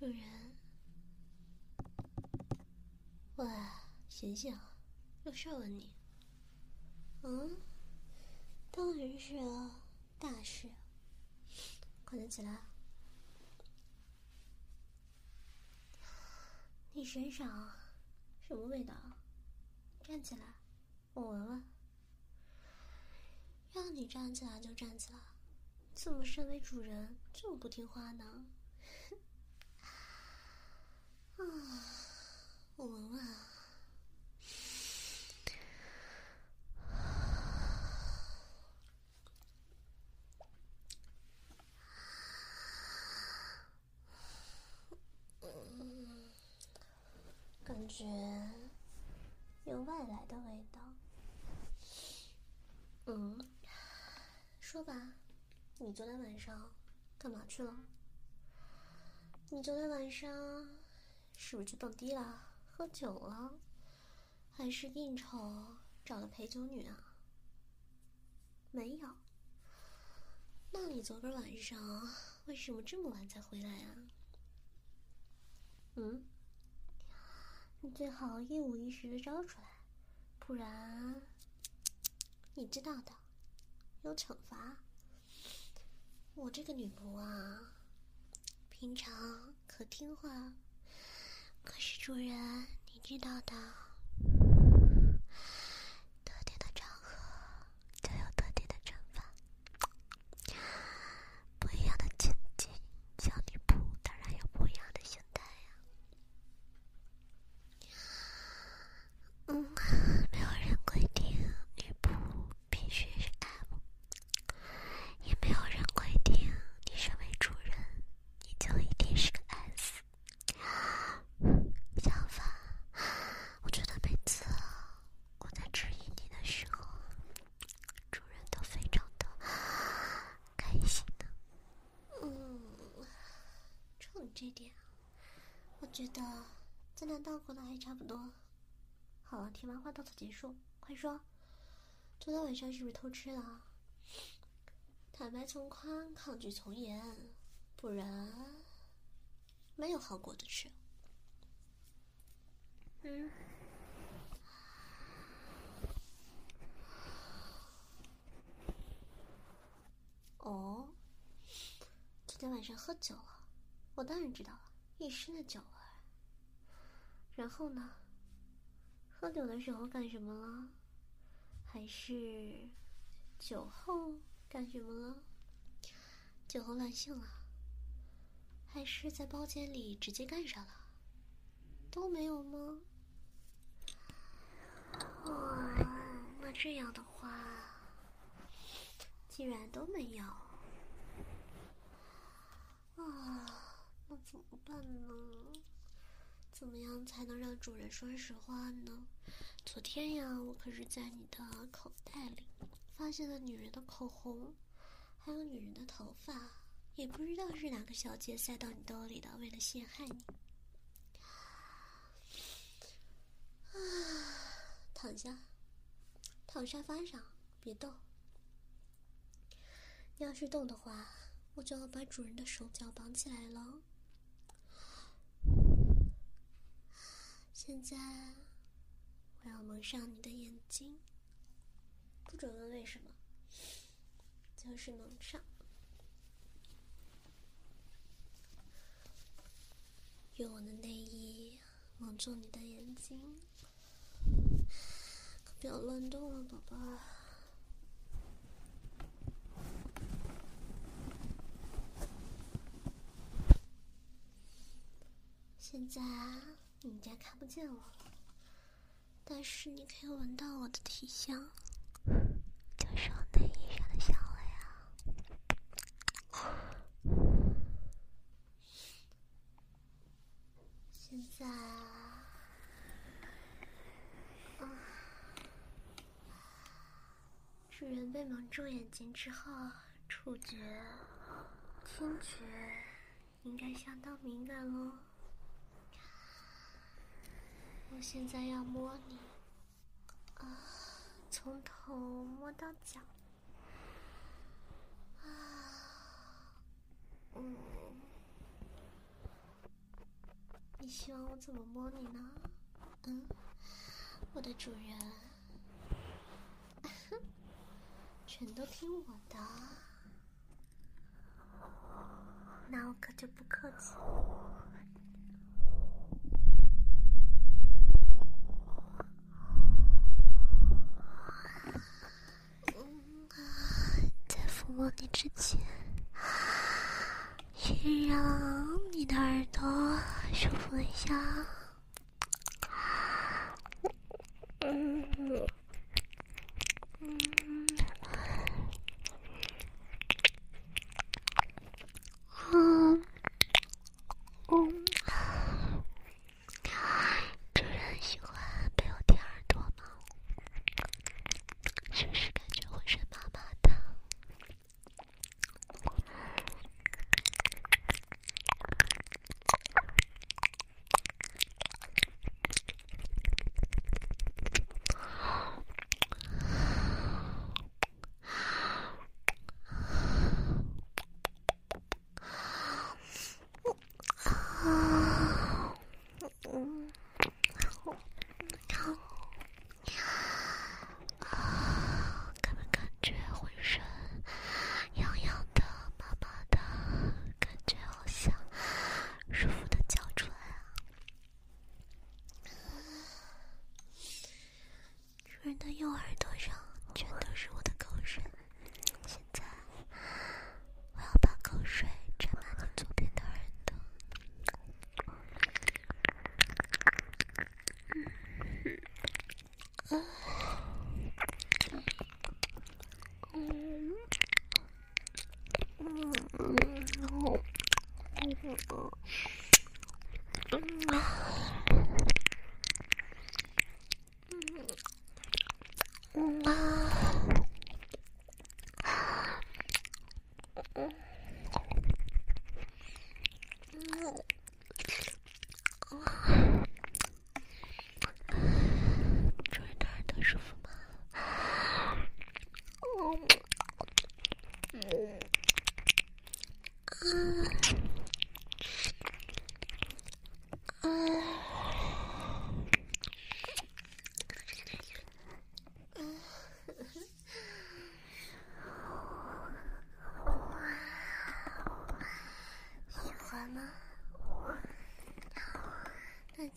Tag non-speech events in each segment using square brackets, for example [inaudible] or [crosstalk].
主人，喂，醒醒，有事问你。嗯，当然是啊，大事，快点起来。你身上什么味道？站起来，我闻闻。让你站起来就站起来。怎么身为主人这么不听话呢？啊，我闻闻啊，嗯，感觉有外来的味道。嗯，说吧。你昨天晚上干嘛去了？你昨天晚上是不是去蹦迪了、喝酒了，还是应酬找了陪酒女啊？没有。那你昨个晚上为什么这么晚才回来啊？嗯？你最好一五一十的招出来，不然你知道的，有惩罚。我这个女仆啊，平常可听话，可是主人，你知道的，特定的场合就有特定的惩罚，不一样的禁忌，小女仆当然有不一样的心态呀。嗯，没有人规定女仆必须是 M，也没有人。这点，我觉得咱俩当过的还差不多。好了，听完话到此结束。快说，昨天晚上是不是偷吃了？坦白从宽，抗拒从严，不然没有好果子吃。嗯。哦，昨天晚上喝酒了。我当然知道了，一身的酒味。然后呢？喝酒的时候干什么了？还是酒后干什么了？酒后乱性了？还是在包间里直接干上了？都没有吗？哦，那这样的话，既然都没有，啊。那怎么办呢？怎么样才能让主人说实话呢？昨天呀，我可是在你的口袋里发现了女人的口红，还有女人的头发，也不知道是哪个小姐塞到你兜里的，为了陷害你。啊，躺下，躺沙发上，别动。你要是动的话，我就要把主人的手脚绑起来了。现在，我要蒙上你的眼睛，不准问为什么，就是蒙上，用我的内衣蒙住你的眼睛，可不要乱动了，宝宝。现在。你家看不见我了，但是你可以闻到我的体香，就是我内衣上的香味啊。现在，啊，主人被蒙住眼睛之后，触觉、听觉应该相当敏感哦。我现在要摸你，啊，从头摸到脚，啊，嗯，你希望我怎么摸你呢？嗯，我的主人，[laughs] 全都听我的，那我可就不客气。摸你之前，先让你的耳朵舒服一下。嗯嗯そう。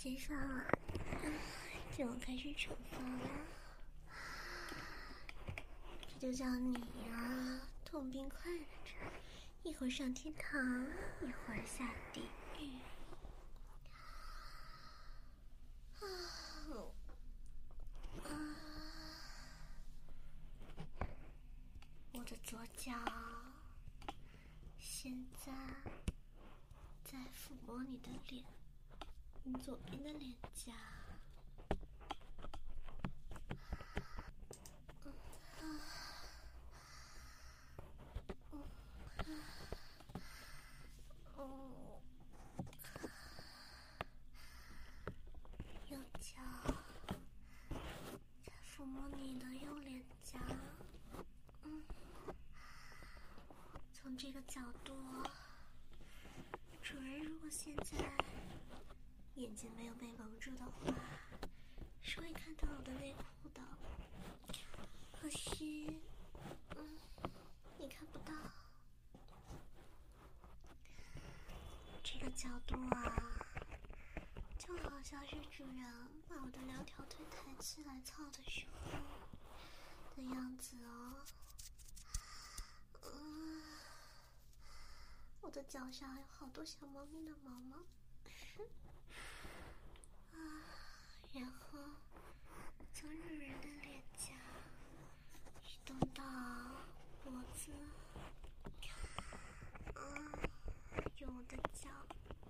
接下来就要开始惩罚了。这就叫你呀，痛并快乐着，一会儿上天堂，一会儿下地狱。啊，啊，我的左脚现在在抚摸你的脸。你左边的脸颊，嗯啊，嗯啊，哦，右脚在抚摸你的右脸颊，嗯，从这个角度，主人如果现在。眼睛没有被蒙住的话，是会看到我的内裤的。可惜，嗯，你看不到。这个角度啊，就好像是主人把我的两条腿抬起来操的时候的样子哦。嗯，我的脚上有好多小猫咪的毛毛。然后从女人的脸颊移动到脖子，啊，用我的脚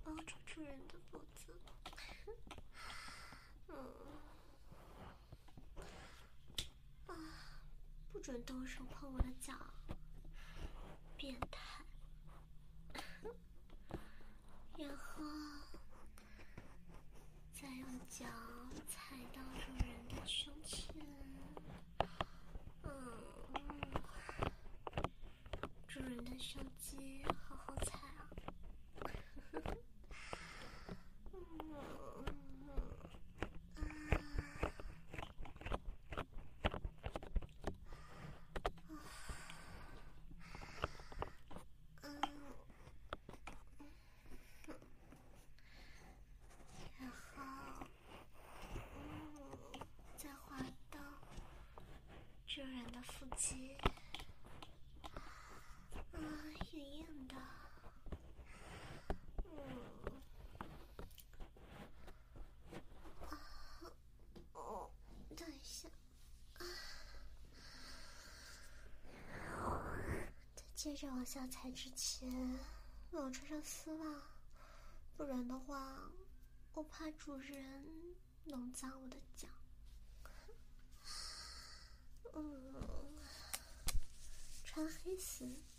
抱住主人的脖子，嗯，啊，不准动手碰我的脚，变态！然后再用脚踩到主人的胸前，嗯，主人的胸肌好好踩啊！主人的腹肌，啊，痒痒的，嗯，啊，哦，等一下，啊，在接着往下踩之前，我穿上丝袜，不然的话，我怕主人弄脏我的脚。嗯，穿黑丝。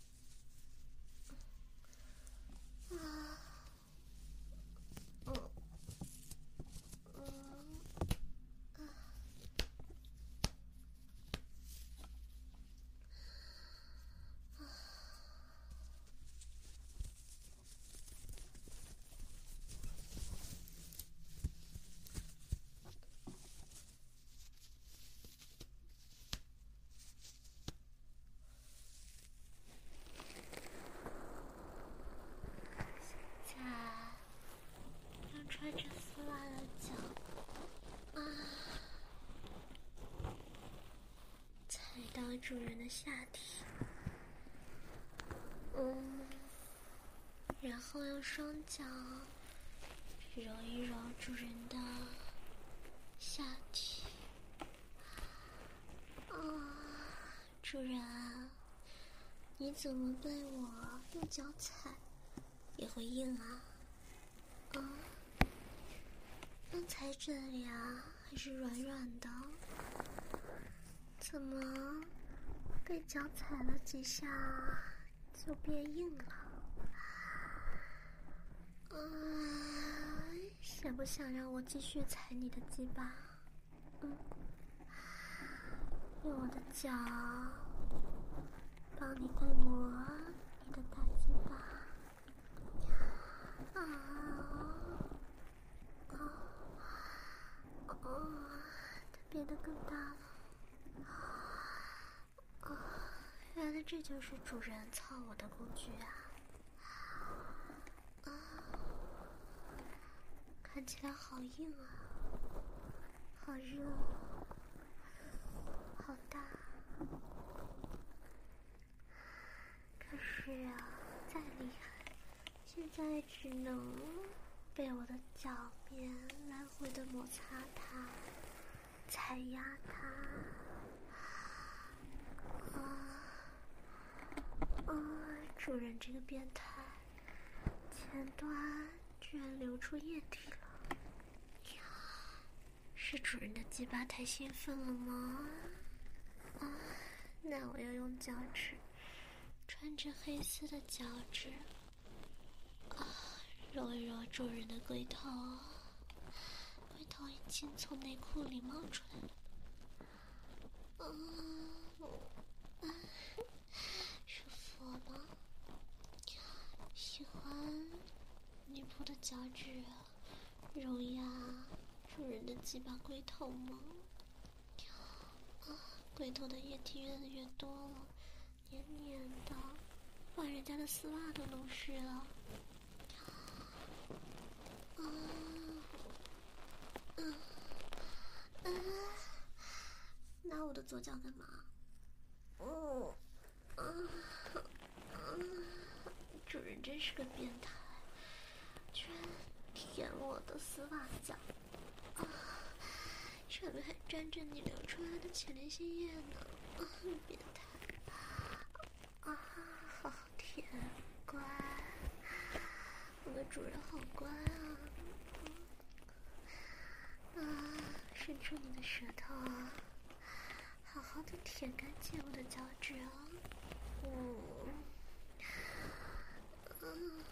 主人的下体，嗯，然后用双脚揉一揉主人的下体，啊，主人，你怎么被我用脚踩也会硬啊？啊，刚才这里啊还是软软的，怎么？被脚踩了几下，就变硬了。啊，想不想让我继续踩你的鸡巴？嗯，用我的脚帮你按摩你的大鸡巴。啊，啊，哦，它变得更大了。原来这就是主人操我的工具啊！啊，看起来好硬啊，好热，好大。可是啊，再厉害，现在只能被我的脚面来回的摩擦它，踩压它。啊！主人这个变态，前端居然流出液体了，呀是主人的鸡巴太兴奋了吗？啊！那我要用脚趾，穿着黑丝的脚趾，啊，揉一揉主人的龟头，龟头已经从内裤里冒出来了，啊！啊我吗？喜欢女仆的脚趾揉压主人的鸡巴龟头吗？啊，龟头的液体越来越多了，黏黏的，把人家的丝袜都弄湿了。啊，嗯、啊，啊，拿我的左脚干嘛？哦，啊。主人真是个变态，居然舔我的丝袜脚，啊，上面还沾着你流出来的前列腺液呢，[laughs] 啊，变态，啊，好甜，乖，我的主人好乖啊，啊，伸出你的舌头，好好的舔。干净我的脚趾哦！嗯，嗯，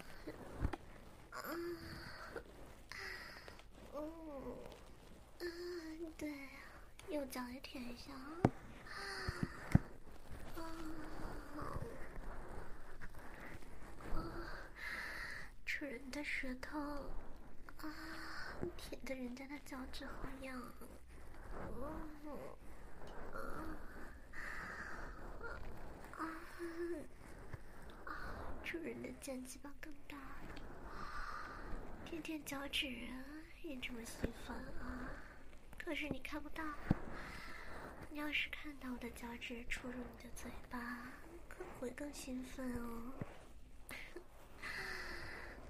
嗯，嗯，嗯，对，右脚也舔一下啊！啊，啊，主人的舌头啊，舔的人家的脚趾好痒。啊啊啊！主人的尖鸡巴更大，舔舔脚趾啊也这么兴奋啊！可是你看不到，你要是看到我的脚趾戳入你的嘴巴，可会更兴奋哦。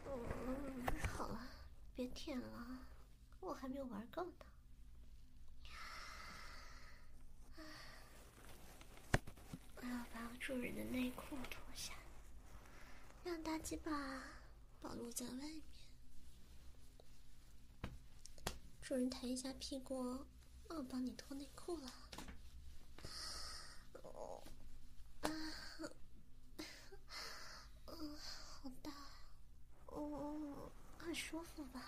嗯，好了，别舔了，我还没有玩够呢。我要把我主人的内裤脱下，让大鸡巴暴露在外面。主人抬一下屁股，我帮你脱内裤了。哦，啊，嗯，好大，哦，很舒服吧？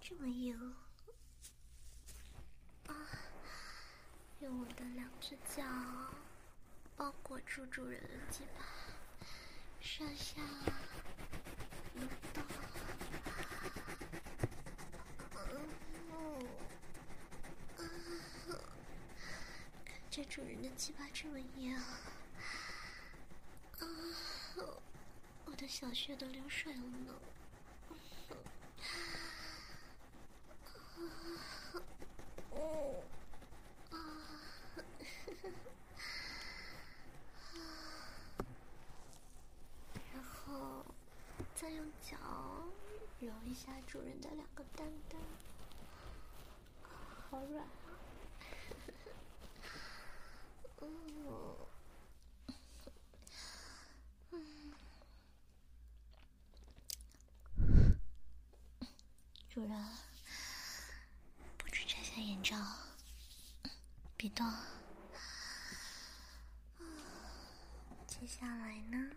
这么硬。啊，用我的两只脚。包裹住主人的鸡巴，上下扭动。看着主人的鸡巴这么硬，啊，我的小穴都流水了呢。再用脚揉一下主人的两个蛋蛋，好软啊！嗯，主人，不准摘下眼罩，别动。接下来呢？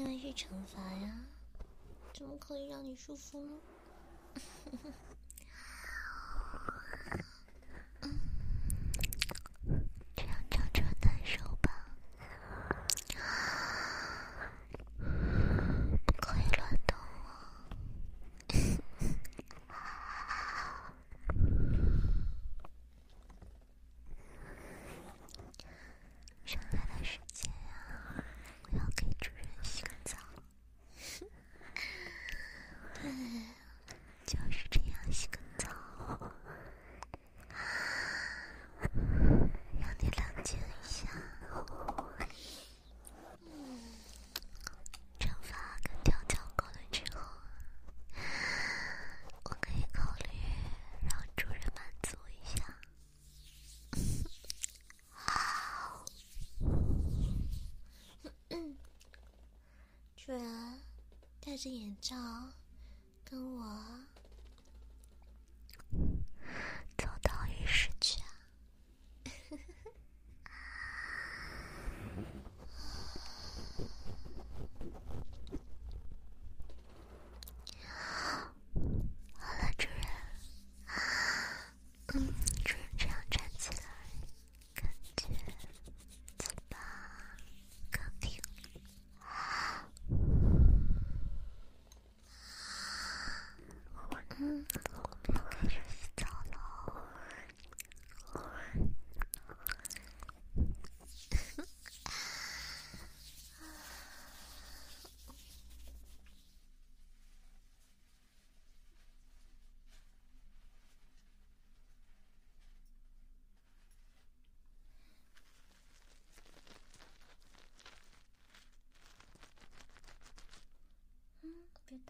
因为是惩罚呀，怎么可以让你舒服呢？[laughs] 不然，戴着眼罩，跟我。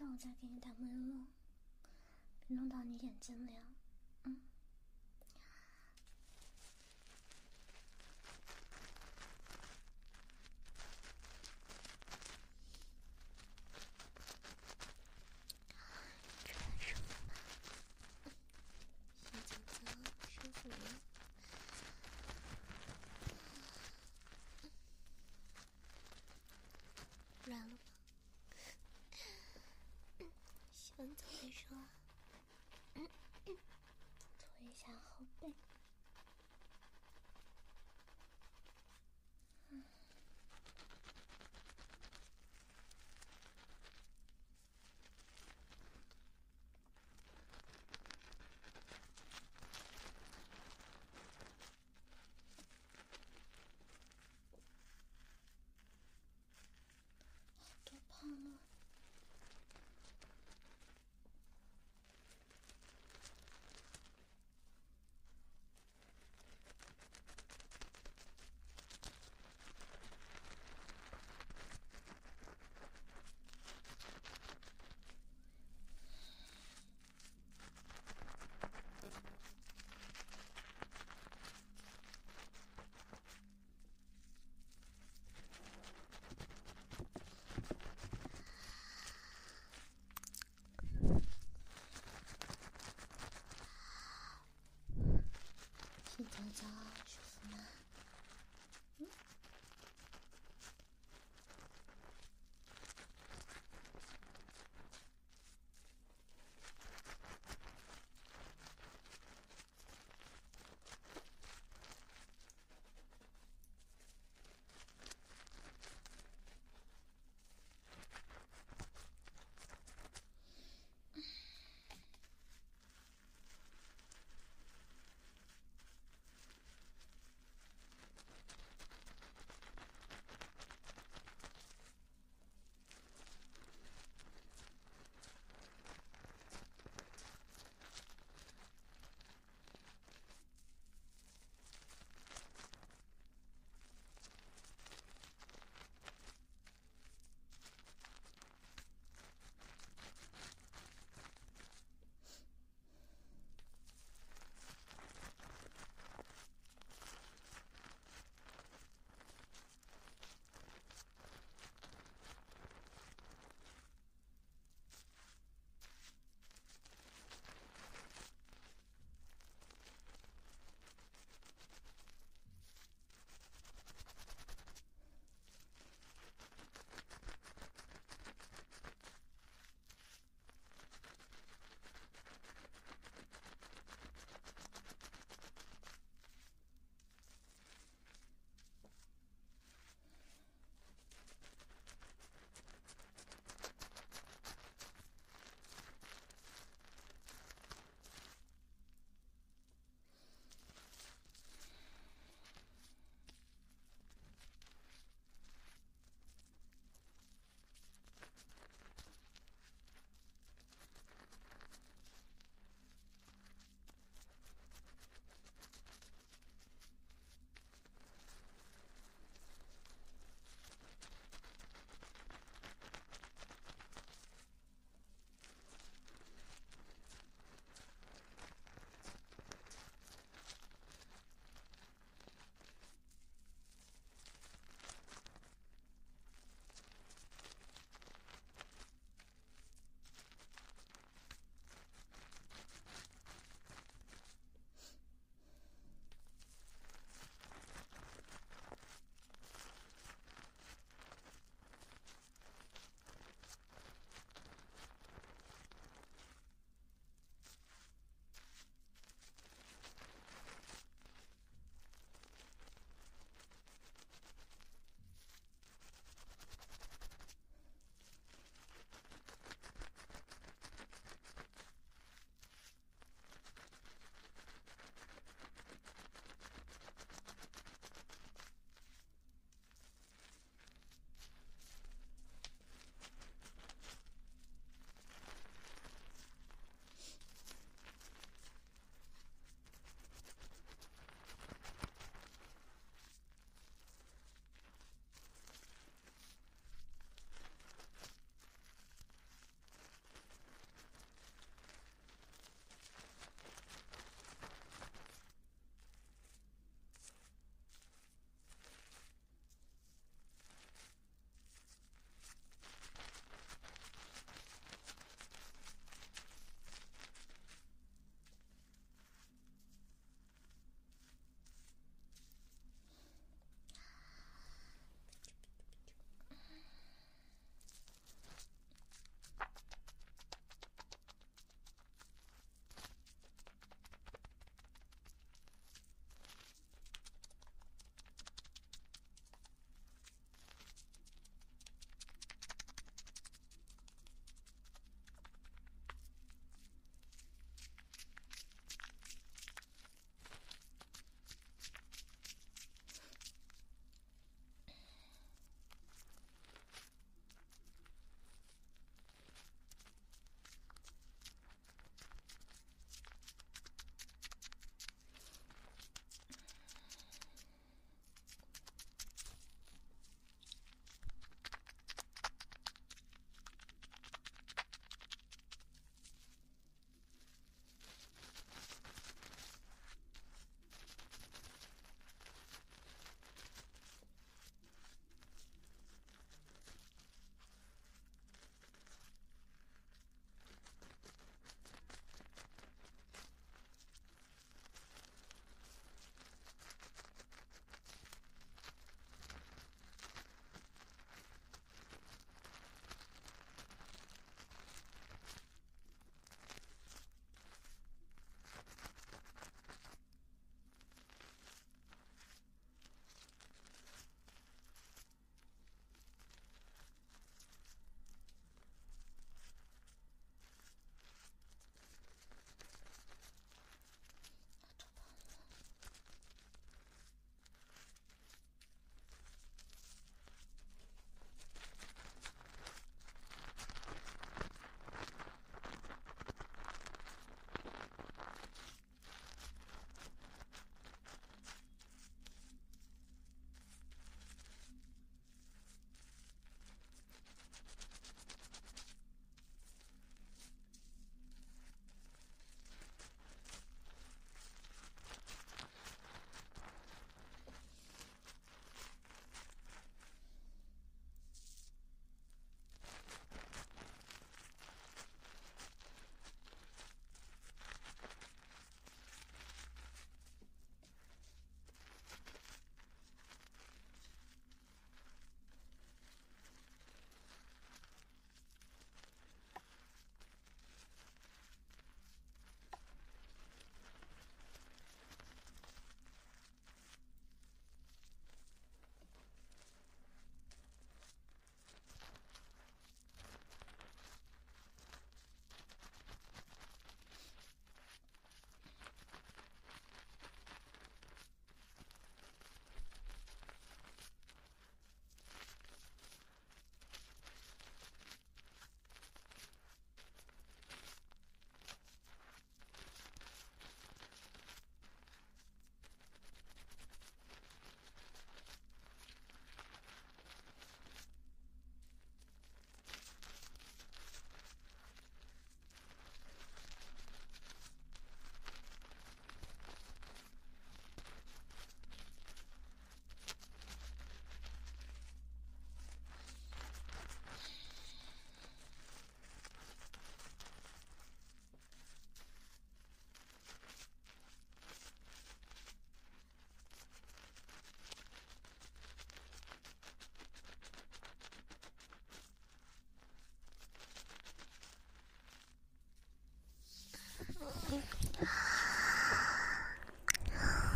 那，我再给你打闷了，别弄到你眼睛里。啊。 가.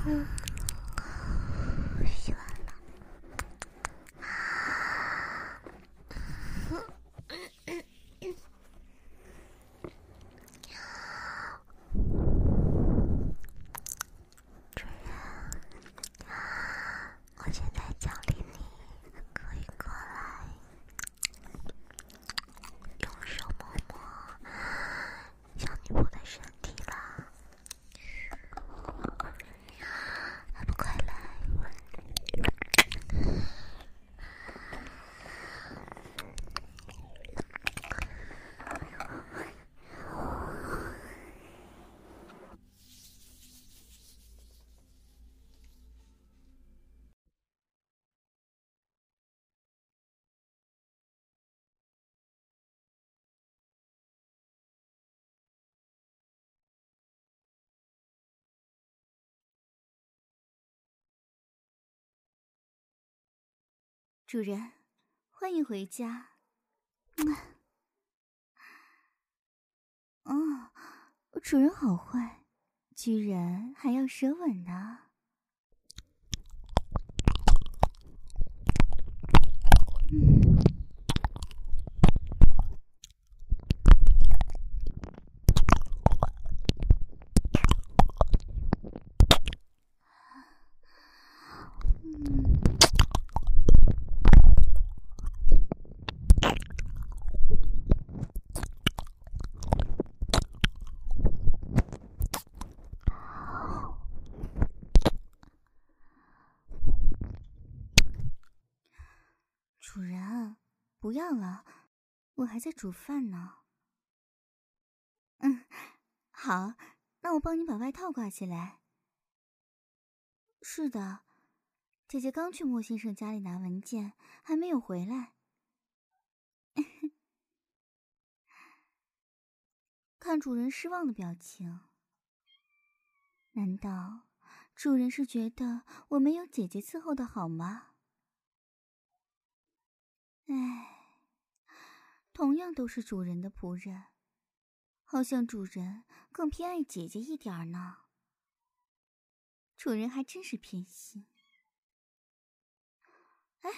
嗯。主人，欢迎回家。嗯哦，主人好坏，居然还要舌吻呢。主人，不不要了，我还在煮饭呢。嗯，好，那我帮你把外套挂起来。是的，姐姐刚去莫先生家里拿文件，还没有回来。[laughs] 看主人失望的表情，难道主人是觉得我没有姐姐伺候的好吗？唉，同样都是主人的仆人，好像主人更偏爱姐姐一点呢。主人还真是偏心。哎，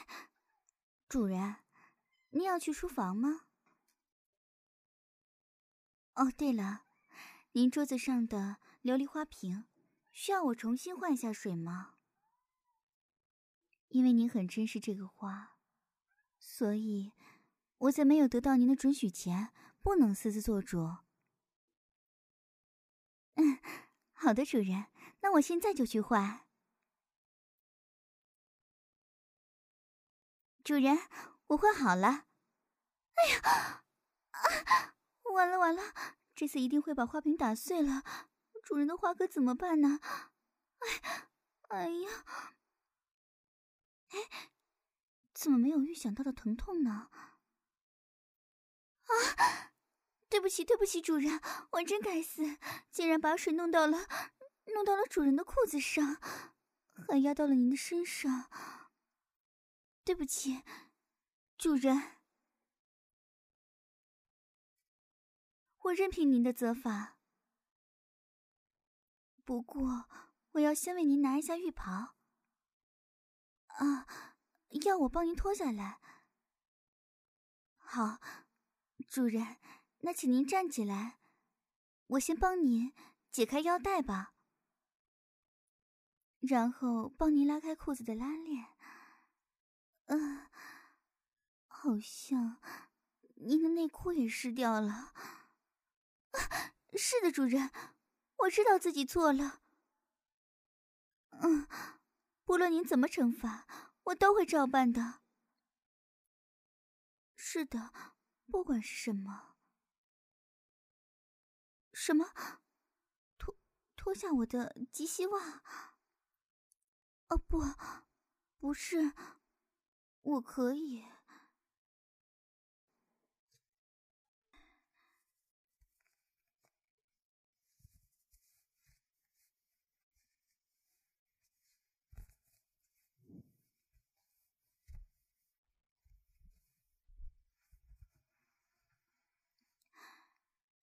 主人，你要去书房吗？哦，对了，您桌子上的琉璃花瓶需要我重新换下水吗？因为您很珍视这个花。所以，我在没有得到您的准许前，不能私自做主。嗯，好的，主人，那我现在就去换。主人，我换好了。哎呀，啊，完了完了，这次一定会把花瓶打碎了。主人的花可怎么办呢？哎，哎呀，哎。怎么没有预想到的疼痛呢？啊！对不起，对不起，主人，我真该死，竟然把水弄到了，弄到了主人的裤子上，还压到了您的身上。对不起，主人，我任凭您的责罚。不过，我要先为您拿一下浴袍。啊。要我帮您脱下来？好，主人，那请您站起来，我先帮您解开腰带吧，然后帮您拉开裤子的拉链。嗯、好像您的内裤也湿掉了。是的，主人，我知道自己错了。嗯，不论您怎么惩罚。我都会照办的。是的，不管是什么。什么？脱脱下我的及膝袜？哦，不，不是，我可以。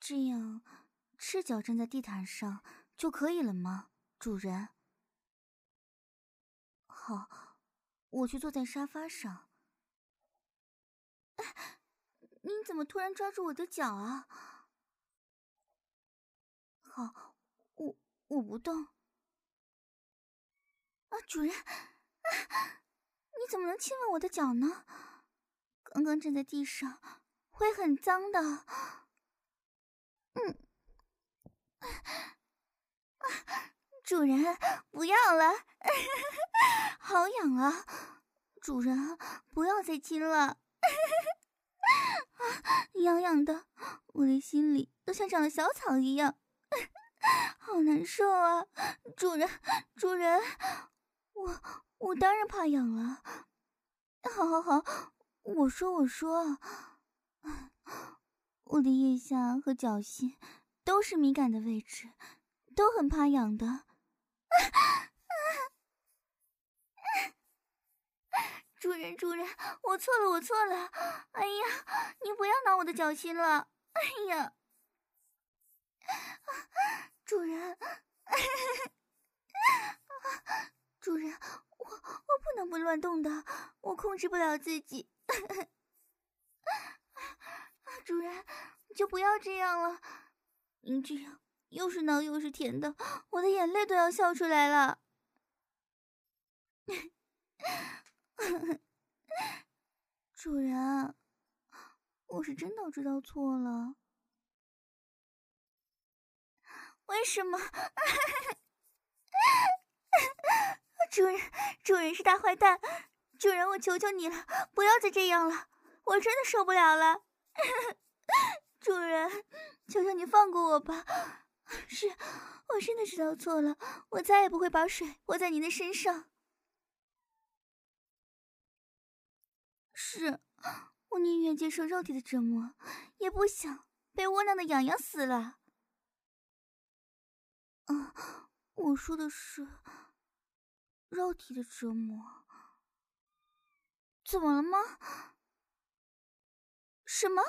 这样，赤脚站在地毯上就可以了吗，主人？好，我去坐在沙发上。哎您怎么突然抓住我的脚啊？好，我我不动。啊，主人，你怎么能亲吻我的脚呢？刚刚站在地上会很脏的。嗯，主人，不要了，[laughs] 好痒啊！主人，不要再亲了。啊，痒痒的，我的心里都像长了小草一样，好难受啊！主人，主人，我我当然怕痒了。好好好，我说我说，我的腋下和脚心都是敏感的位置，都很怕痒的。[laughs] 主人，主人，我错了，我错了！哎呀，你不要挠我的脚心了！哎呀，主人，主人，我我不能不乱动的，我控制不了自己。主人，你就不要这样了，您这样又是挠又是舔的，我的眼泪都要笑出来了。[laughs] 主人，我是真的知道错了。为什么？[laughs] 主人，主人是大坏蛋！主人，我求求你了，不要再这样了，我真的受不了了。[laughs] 主人，求求你放过我吧！是，我真的知道错了，我再也不会把水泼在您的身上。是，我宁愿接受肉体的折磨，也不想被窝囊的痒痒死了。啊，我说的是肉体的折磨。怎么了吗？什么？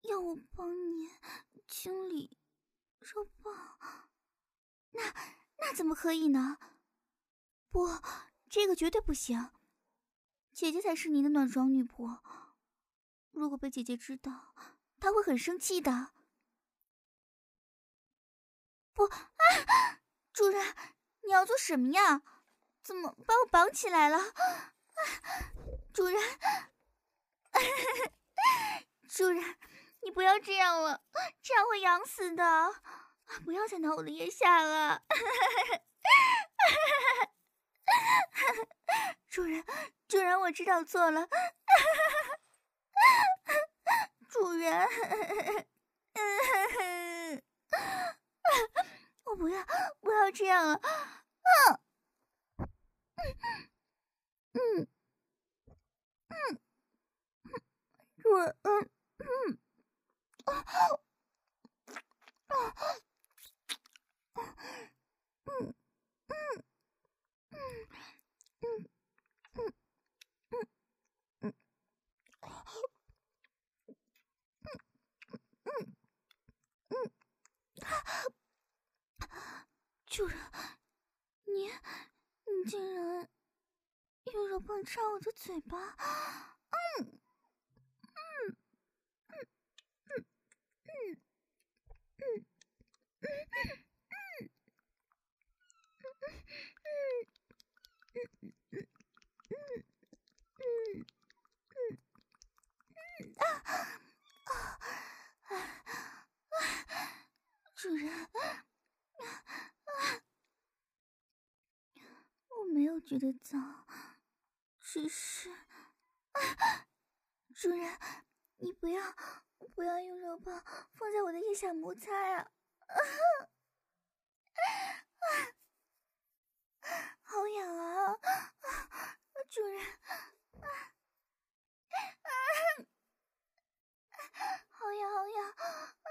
要我帮你清理肉棒？那那怎么可以呢？不，这个绝对不行。姐姐才是您的暖床女仆，如果被姐姐知道，她会很生气的。不啊，主人，你要做什么呀？怎么把我绑起来了？主人，主人，你不要这样了，这样会痒死的。不要再挠我的腋下了。[laughs] 主人，主人，我知道错了。主人，我不要，不要这样了。嗯，嗯，嗯，主人，嗯，嗯，啊，啊，嗯，嗯。主人，你你竟然用肉棒插我的嘴巴！嗯嗯主人。我没有觉得脏，只是，主人，你不要不要用肉棒放在我的腋下摩擦呀！啊，[laughs] 好痒啊！主人，啊，啊，好痒好痒！啊，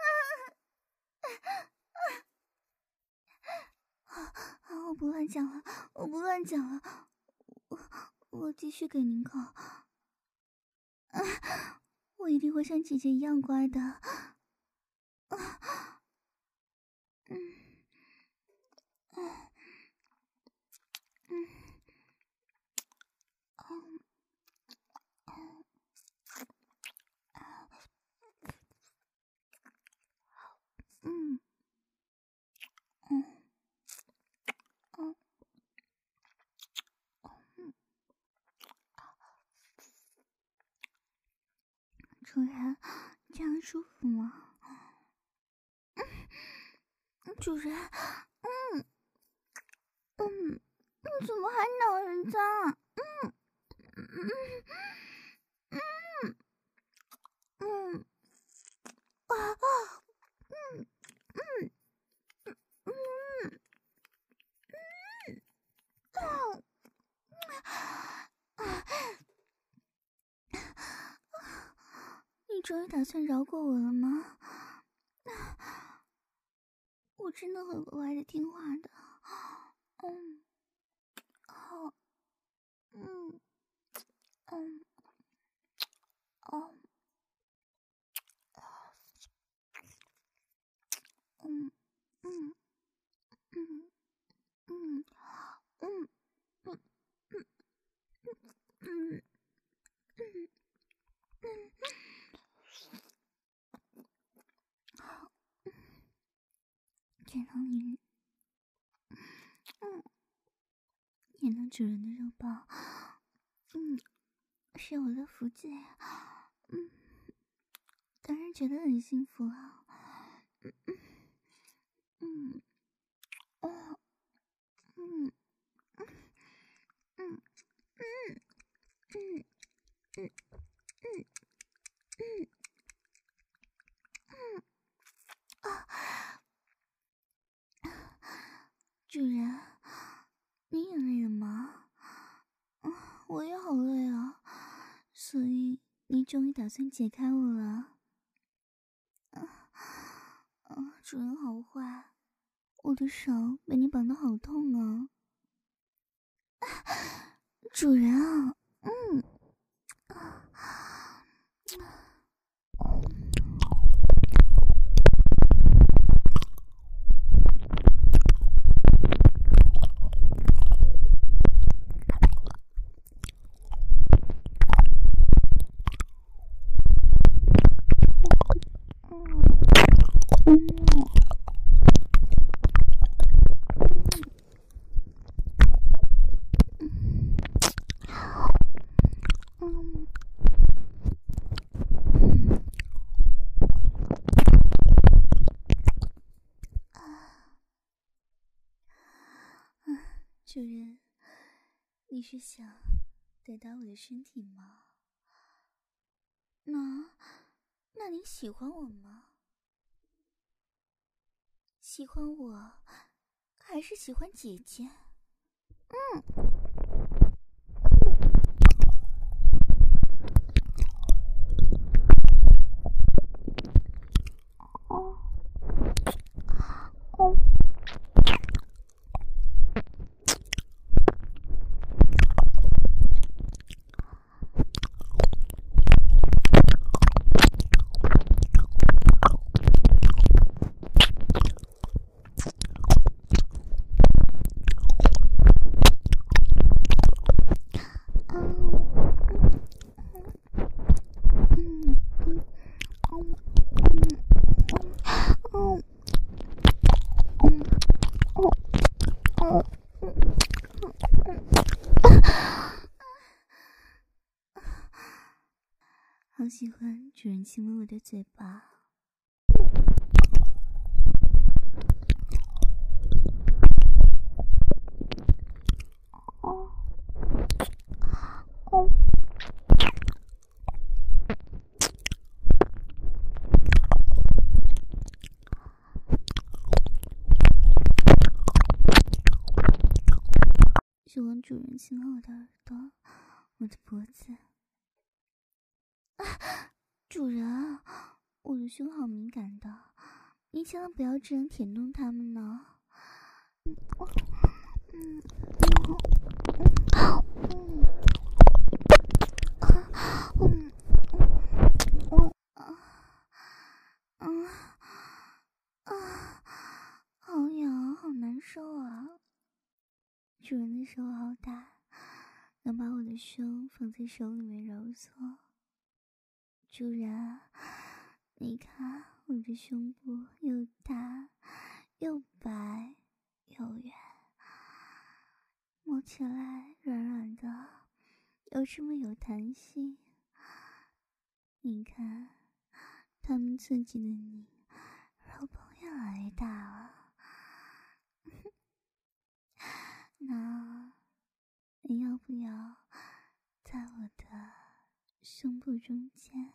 啊。啊，我不乱讲了，我不乱讲了，我我继续给您搞，啊，我一定会像姐姐一样乖的，啊嗯。嗯。嗯。嗯，主人，这样舒服吗？主人，嗯嗯，你怎么还恼人家？嗯嗯嗯嗯啊啊嗯嗯嗯嗯嗯啊！你终于打算饶过我了？我真的很乖的，听话的。嗯，好，嗯，嗯，哦，嗯，嗯，嗯，嗯，嗯，嗯，嗯，嗯，嗯，嗯。见到你，嗯，见到主人的肉包，嗯，是我的福气，嗯，当然觉得很幸福啊，嗯嗯嗯，哦，嗯嗯嗯嗯嗯嗯嗯嗯嗯啊。主人，你也累了吗？我也好累啊，所以你终于打算解开我了。主人好坏，我的手被你绑得好痛啊！主人啊，嗯。主人，你是想得到我的身体吗？那，那你喜欢我吗？喜欢我，还是喜欢姐姐？嗯。好喜欢主人亲吻我的嘴巴。喜欢主人亲吻我的耳朵，我的脖子。主人，我的胸好敏感的，你千万不要这样舔动它们呢。嗯嗯嗯嗯嗯嗯嗯啊，好痒，好难受啊！主人的手好大，能把我的胸放在手里面揉搓。主人，你看我的胸部又大又白又圆，摸起来软软的，又这么有弹性。你看，他们刺激的你，肉棒越来越大了。[laughs] 那你要不要在我的胸部中间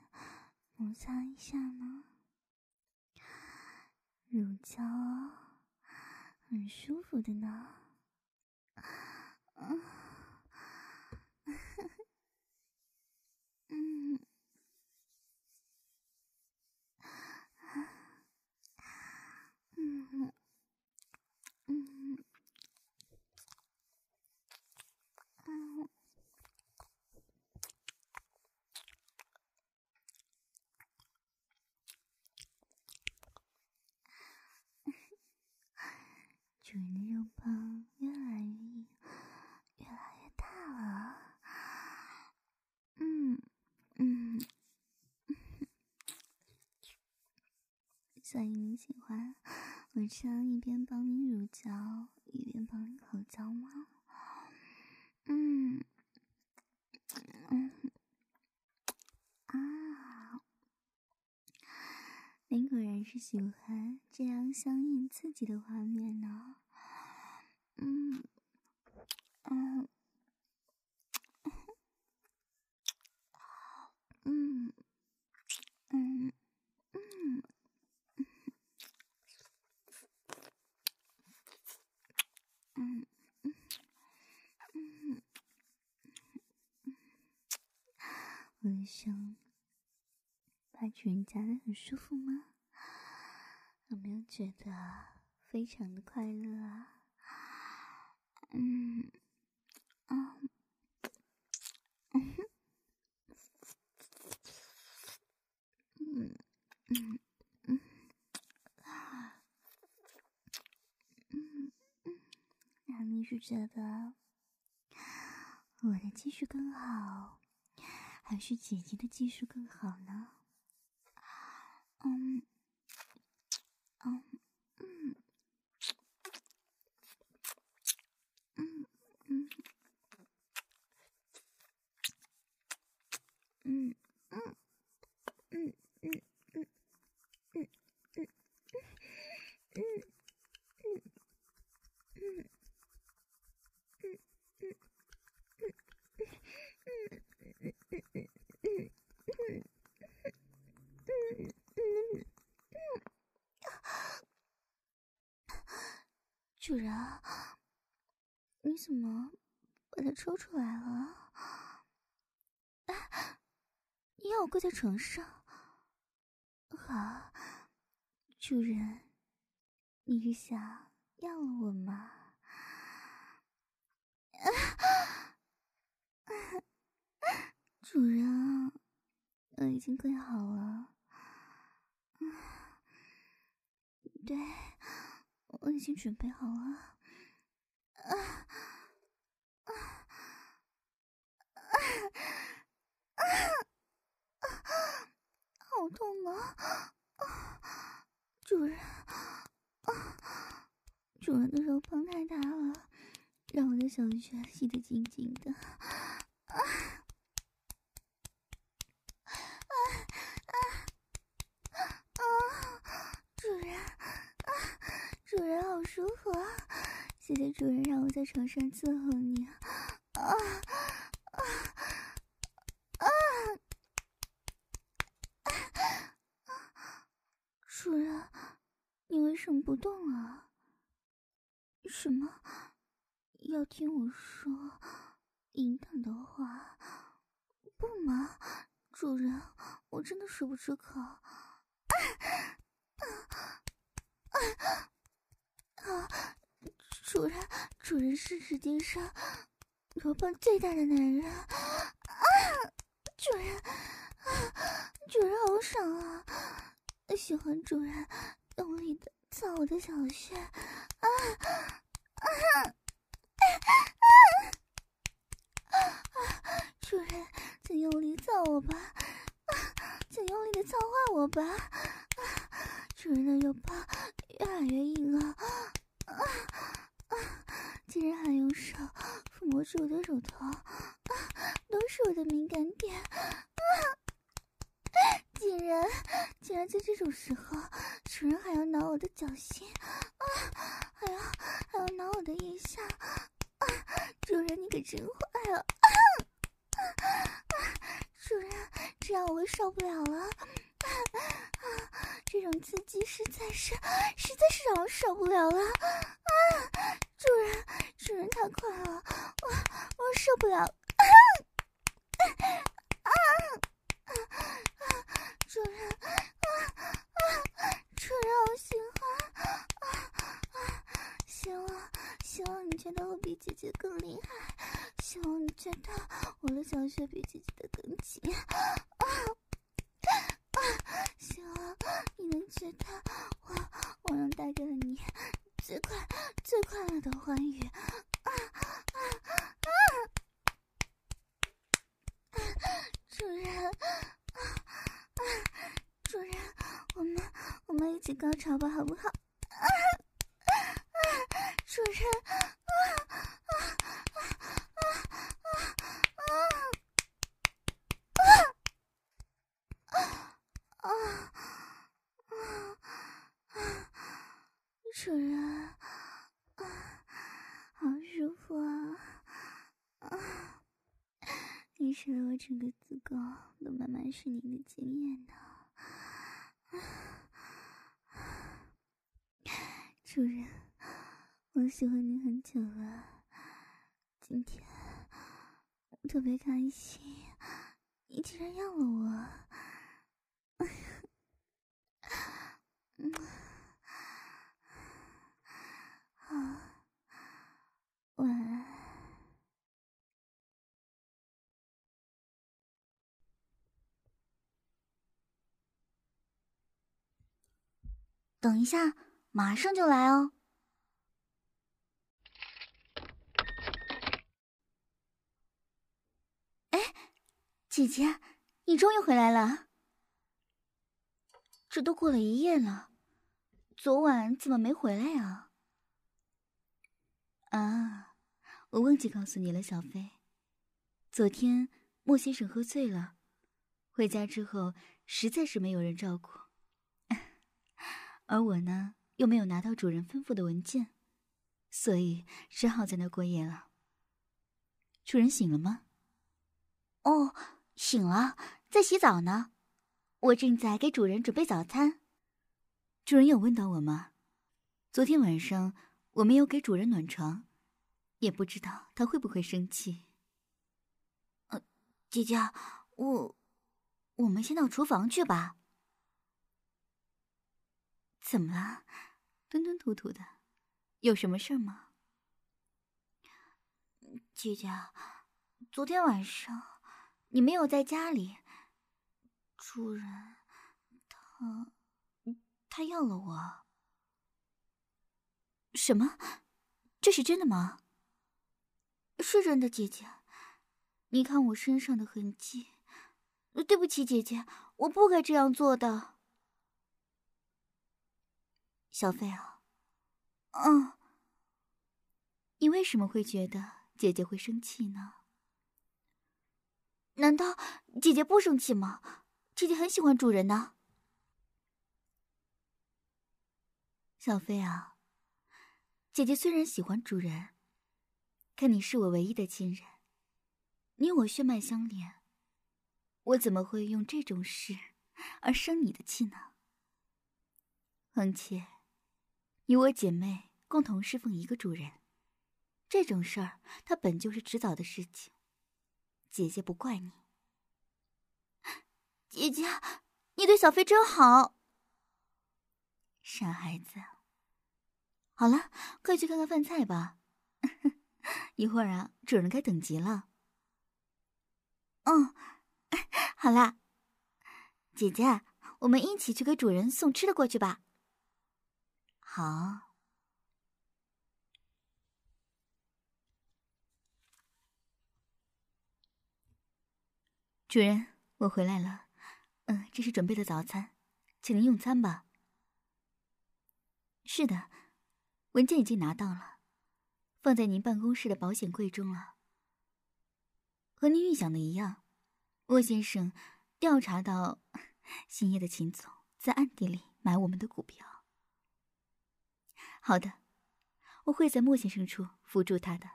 摩擦一下呢？乳胶哦很舒服的呢。[laughs] 嗯。主人的肉棒越来越硬，越来越大了。嗯嗯，所以你喜欢我这样一边帮你乳胶，一边帮你口交吗？嗯嗯啊，你果然是喜欢这样香艳刺激的画面呢。嗯嗯，嗯，嗯，嗯，嗯，嗯，嗯，我的胸把主人夹得很舒服吗？有没有觉得非常的快乐啊？嗯，啊，嗯，嗯，嗯，嗯，啊，嗯，嗯，你是觉得我的技术更好，还是姐姐的技术更好呢？嗯。嗯。嗯。嗯。嗯。嗯。嗯。嗯。嗯。嗯嗯，嗯。[laughs] 主人，你怎么把它抽出来了？哎，你要我跪在床上？好，主人，你是想要了我吗？[laughs] 主人，我已经跪好了。对。我已经准备好了，啊啊啊啊啊！好痛啊！啊，主人，啊，主人的肉棒太大了，让我的小穴吸得紧紧的。啊！主人好舒服啊！谢谢主人让我在床上伺候你。啊啊啊！主人，你为什么不动啊？什么？要听我说淫荡的话？不吗？主人，我真的说不出口。啊 [laughs] 啊啊！啊，主人，主人是世界上肉棒最大的男人啊！主人，啊，主人好爽啊！喜欢主人用力的操我的小穴啊啊啊！啊，主人，请用力操我吧！请用力的操坏我吧！啊，主人的肉棒越来越硬了。啊啊！竟然还用手抚摸着我的乳头，啊，都是我的敏感点啊！竟然竟然在这种时候，主人还要挠我的脚心，啊，还要还要挠我的腋下，啊，主人你可真坏啊！啊啊，主人，这样我受不了了，啊啊，这种刺激实在是实在是让我受不了了，啊，主人，主人太快了，我我受不了，啊啊啊主人啊啊，主人。我喜欢，啊啊！喜欢希望你觉得我比姐姐更厉害，希望你觉得我的小穴比姐姐的更紧啊啊！希望你能觉得我我能带给你最快最快乐的欢愉啊啊啊！主人啊啊！主人，我们我们一起高潮吧，好不好？啊啊！主人。主人，啊，好舒服啊！啊，你使得我整个子宫都慢慢是你的经验呢。主人，我喜欢你很久了，今天我特别开心，你竟然要了我。晚安。等一下，马上就来哦。哎，姐姐，你终于回来了。这都过了一夜了，昨晚怎么没回来啊？啊，我忘记告诉你了，小飞。昨天莫先生喝醉了，回家之后实在是没有人照顾，[laughs] 而我呢又没有拿到主人吩咐的文件，所以只好在那过夜了。主人醒了吗？哦，醒了，在洗澡呢。我正在给主人准备早餐。主人有问到我吗？昨天晚上。我没有给主人暖床，也不知道他会不会生气。呃，姐姐，我，我们先到厨房去吧。怎么了？吞吞吐吐的，有什么事吗？姐姐，昨天晚上你没有在家里，主人他他要了我。什么？这是真的吗？是真的，姐姐。你看我身上的痕迹。对不起，姐姐，我不该这样做的。小飞啊，嗯，你为什么会觉得姐姐会生气呢？难道姐姐不生气吗？姐姐很喜欢主人呢。小飞啊。姐姐虽然喜欢主人，可你是我唯一的亲人，你我血脉相连，我怎么会用这种事而生你的气呢？况且，你我姐妹共同侍奉一个主人，这种事儿它本就是迟早的事情，姐姐不怪你。姐姐，你对小飞真好，傻孩子。好了，快去看看饭菜吧。[laughs] 一会儿啊，主人该等急了。嗯，[laughs] 好啦，姐姐，我们一起去给主人送吃的过去吧。好，主人，我回来了。嗯，这是准备的早餐，请您用餐吧。是的。文件已经拿到了，放在您办公室的保险柜中了。和您预想的一样，莫先生调查到星夜的秦总，在暗地里买我们的股票。好的，我会在莫先生处辅助他的。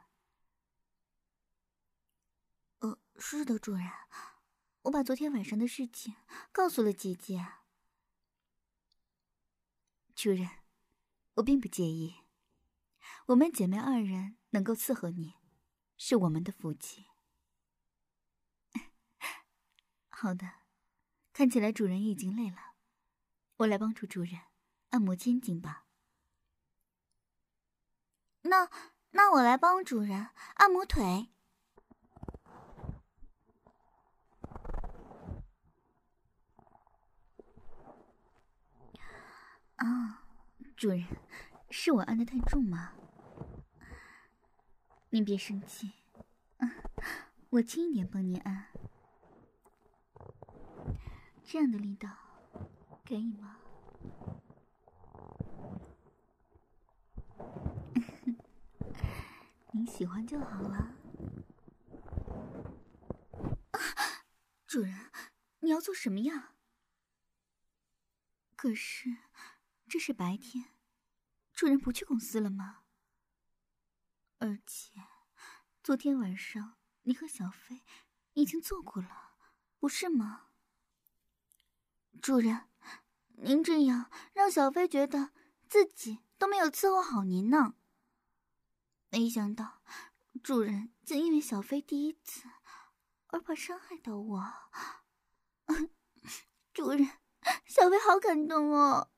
呃，是的，主人，我把昨天晚上的事情告诉了姐姐。主人，我并不介意。我们姐妹二人能够伺候你，是我们的福气。[laughs] 好的，看起来主人已经累了，我来帮助主人按摩肩颈吧。那那我来帮主人按摩腿。啊，主人，是我按得太重吗？您别生气，我轻一点帮您按，这样的力道可以吗？[laughs] 您喜欢就好了。啊，主人，你要做什么呀？可是，这是白天，主人不去公司了吗？而且，昨天晚上你和小飞已经做过了，不是吗？主人，您这样让小飞觉得自己都没有伺候好您呢。没想到，主人竟因为小飞第一次而怕伤害到我。[laughs] 主人，小飞好感动哦！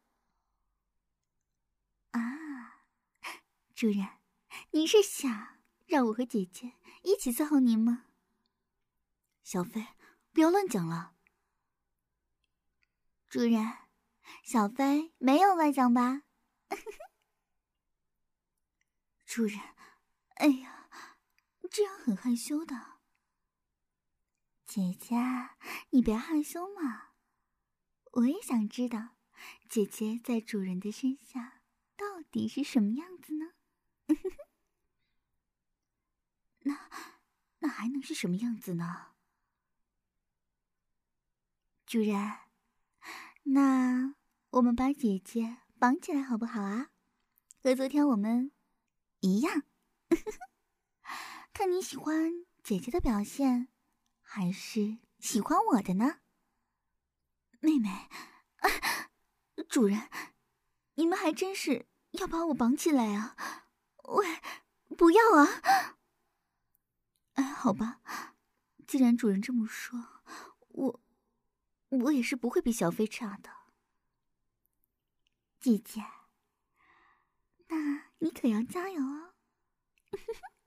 啊，[laughs] 主人，您是想让我和姐姐一起伺候您吗？小飞，不要乱讲了。主人，小飞没有乱讲吧？[laughs] 主人。哎呀，这样很害羞的。姐姐，你别害羞嘛。我也想知道，姐姐在主人的身下到底是什么样子呢？[laughs] 那，那还能是什么样子呢？主人，那我们把姐姐绑起来好不好啊？和昨天我们一样。[laughs] 看你喜欢姐姐的表现，还是喜欢我的呢？妹妹，[laughs] 主人，你们还真是要把我绑起来啊？喂，不要啊！哎，好吧，既然主人这么说，我我也是不会比小飞差的。姐姐，那你可要加油哦！[laughs]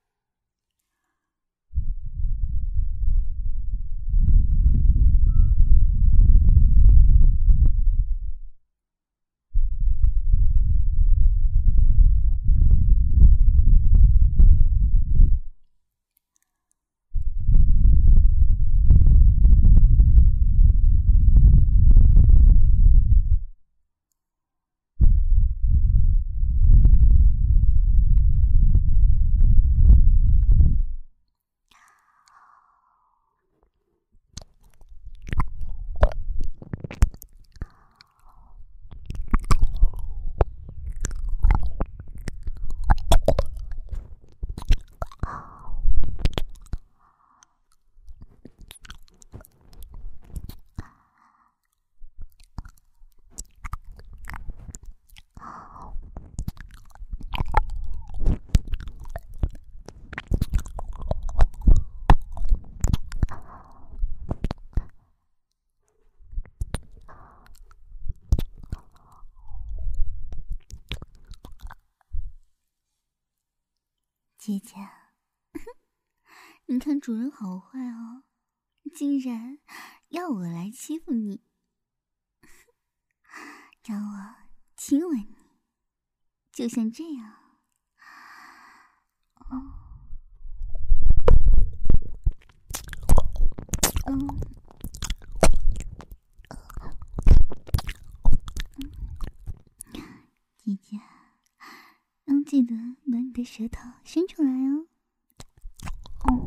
姐姐，你看主人好坏哦，竟然要我来欺负你，[laughs] 要我亲吻你，就像这样。哦，嗯，姐姐。要记得把你的舌头伸出来哦。哦，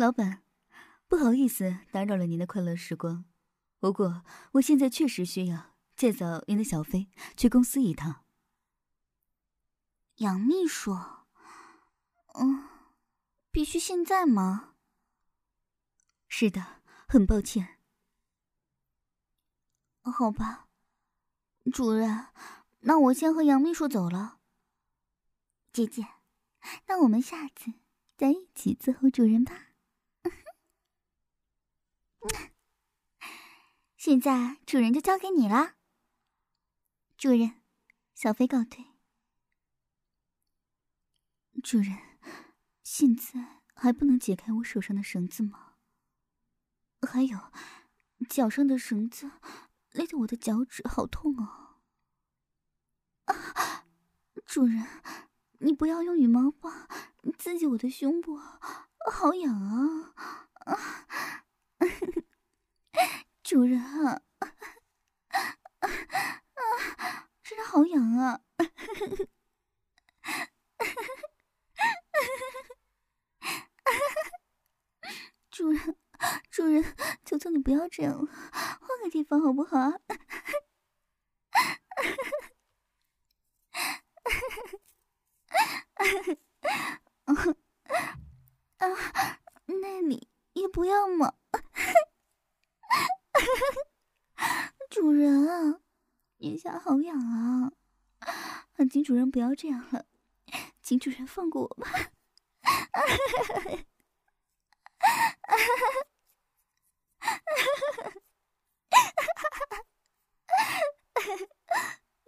老板，不好意思打扰了您的快乐时光，不过我现在确实需要借走您的小飞去公司一趟。杨秘书，嗯，必须现在吗？是的，很抱歉。好吧，主任，那我先和杨秘书走了。姐姐，那我们下次再一起伺候主人吧。[laughs] 现在主人就交给你了。主人，小飞告退。主人，现在还不能解开我手上的绳子吗？还有，脚上的绳子勒得我的脚趾好痛哦。啊，主人。你不要用羽毛棒刺激我的胸部，好痒啊！[laughs] 主人啊啊啊，真的好痒啊！主人，主人，求求你不要这样了，换个地方好不好？[laughs] 啊，那里也不要嘛！[laughs] 主人啊，眼下好痒啊！请主人不要这样了，请主人放过我吧！[laughs]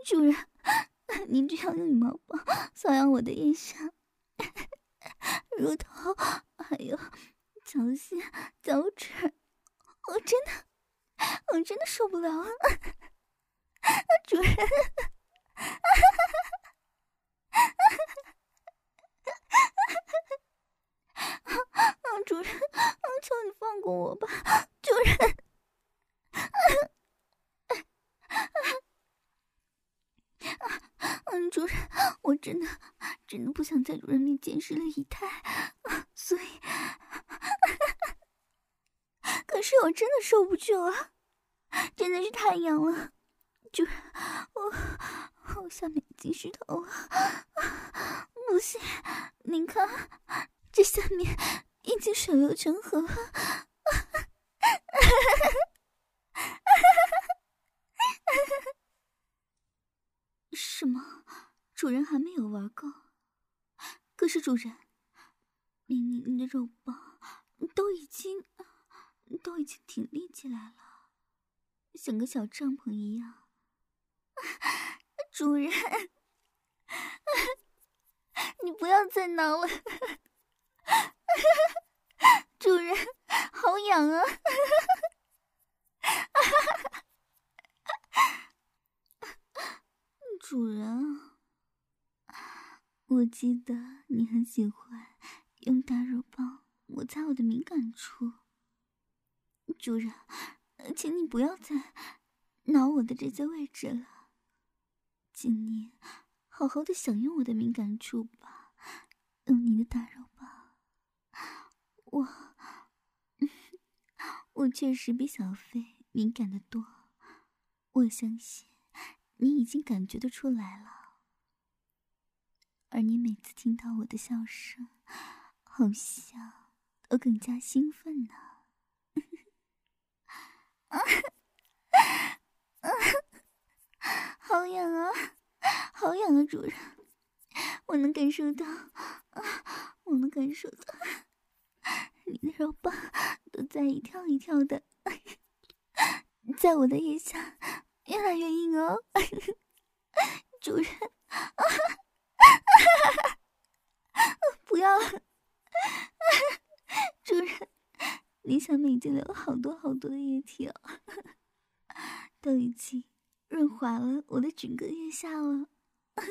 主人，您这样用羽毛棒瘙痒我的腋下。乳头，还有脚心、脚趾，我真的，我真的受不了了，主人，主人，求你放过我吧，主人。嗯，主人，我真的真的不想在主人面前失了仪态，[laughs] 所以，可是我真的受不住了，真的是太痒了，主人，我我下面已经湿透了，不行，您看，这下面已经水流成河了。[laughs] 什么？主人还没有玩够？可是主人，明明你的肉棒都已经都已经挺立起来了，像个小帐篷一样。[laughs] 主人，[laughs] 你不要再挠了。[laughs] 主人，好痒啊！主人，我记得你很喜欢用大肉棒摩擦我的敏感处。主人，请你不要再挠我的这些位置了，请你好好的享用我的敏感处吧，用你的大肉棒。我，[laughs] 我确实比小飞敏感的多，我相信。你已经感觉得出来了，而你每次听到我的笑声，好像都更加兴奋呢。[laughs] 啊！好痒啊，好痒啊，主人，我能感受到，啊，我能感受到，你的肉棒都在一跳一跳的，[laughs] 在我的腋下。越来越硬哦，[laughs] 主人，[laughs] 不要。了，[laughs] 主人，你下面已经流了好多好多的液体了，都已经润滑了我的整个腋下了，啊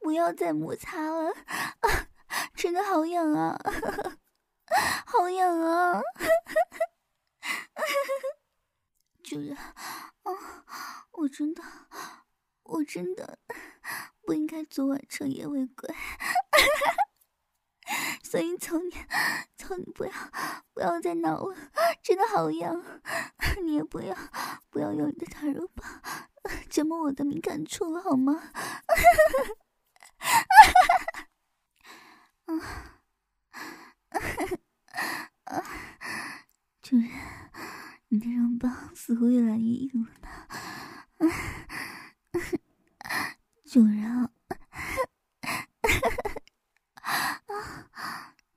不要再摩擦了，啊真的好痒啊，好痒啊。主人，哦，我真的，我真的不应该昨晚彻夜未归，[laughs] 所以求你，求你不要不要再闹了，真的好痒，[laughs] 你也不要不要用你的大肉棒折磨我的敏感处了，好吗？主 [laughs] 人，你的肉棒似乎越来越硬了呢。主人，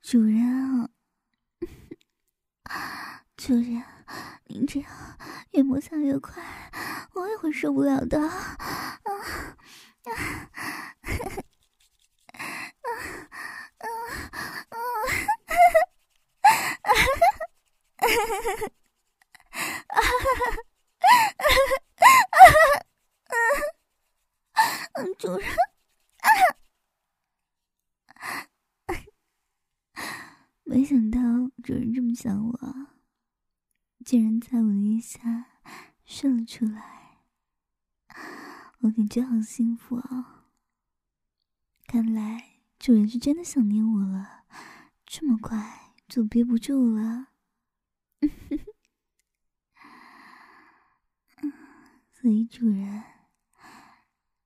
主人，主人，您这样越摩擦越快，我也会受不了的。嗯主人，没想到主人这么想我，竟然在我的腋下射了出来，我感觉好幸福啊！看来主人是真的想念我了，这么快就憋不住了。[laughs] 所以主人。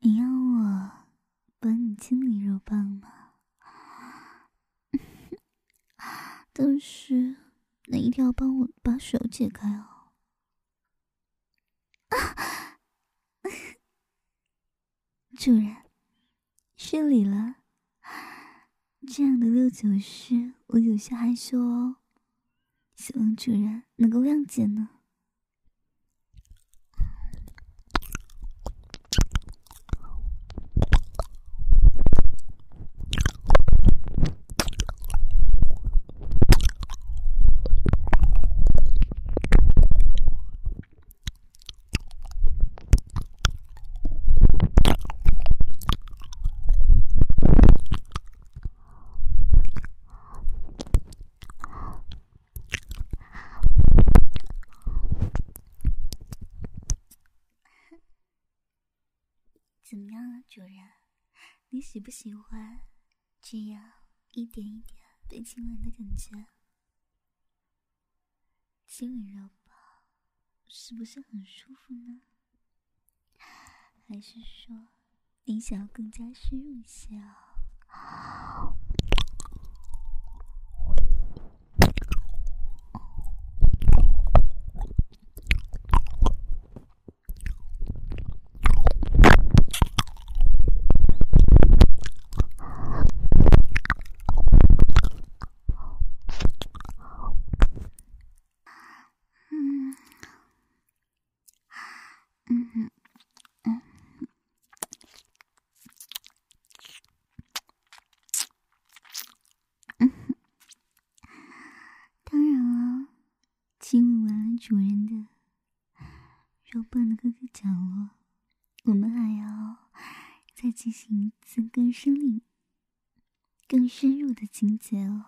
你要我帮你清理肉棒吗？但是你一定要帮我把手解开哦。[laughs] 主人，失礼了，这样的六九式我有些害羞哦，希望主人能够谅解呢。怎么样啊，主人？你喜不喜欢这样一点一点被亲吻的感觉？亲吻肉棒是不是很舒服呢？还是说你想要更加深入一些啊？进行自根生灵，更深入的情节哦。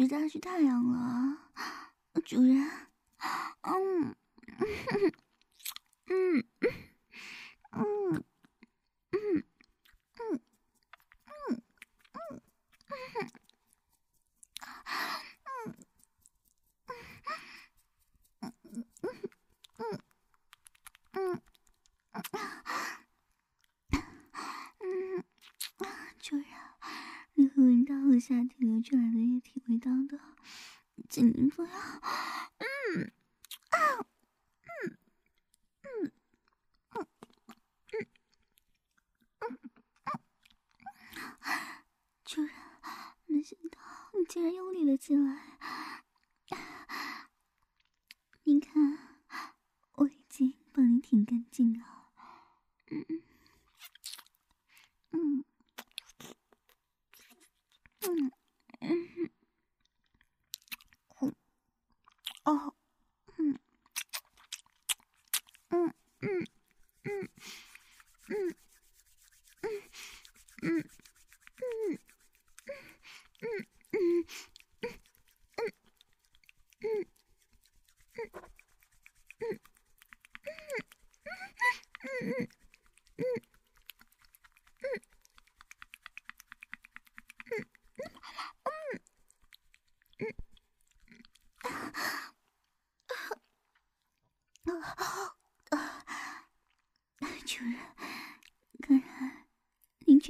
实在是太阳了，主人。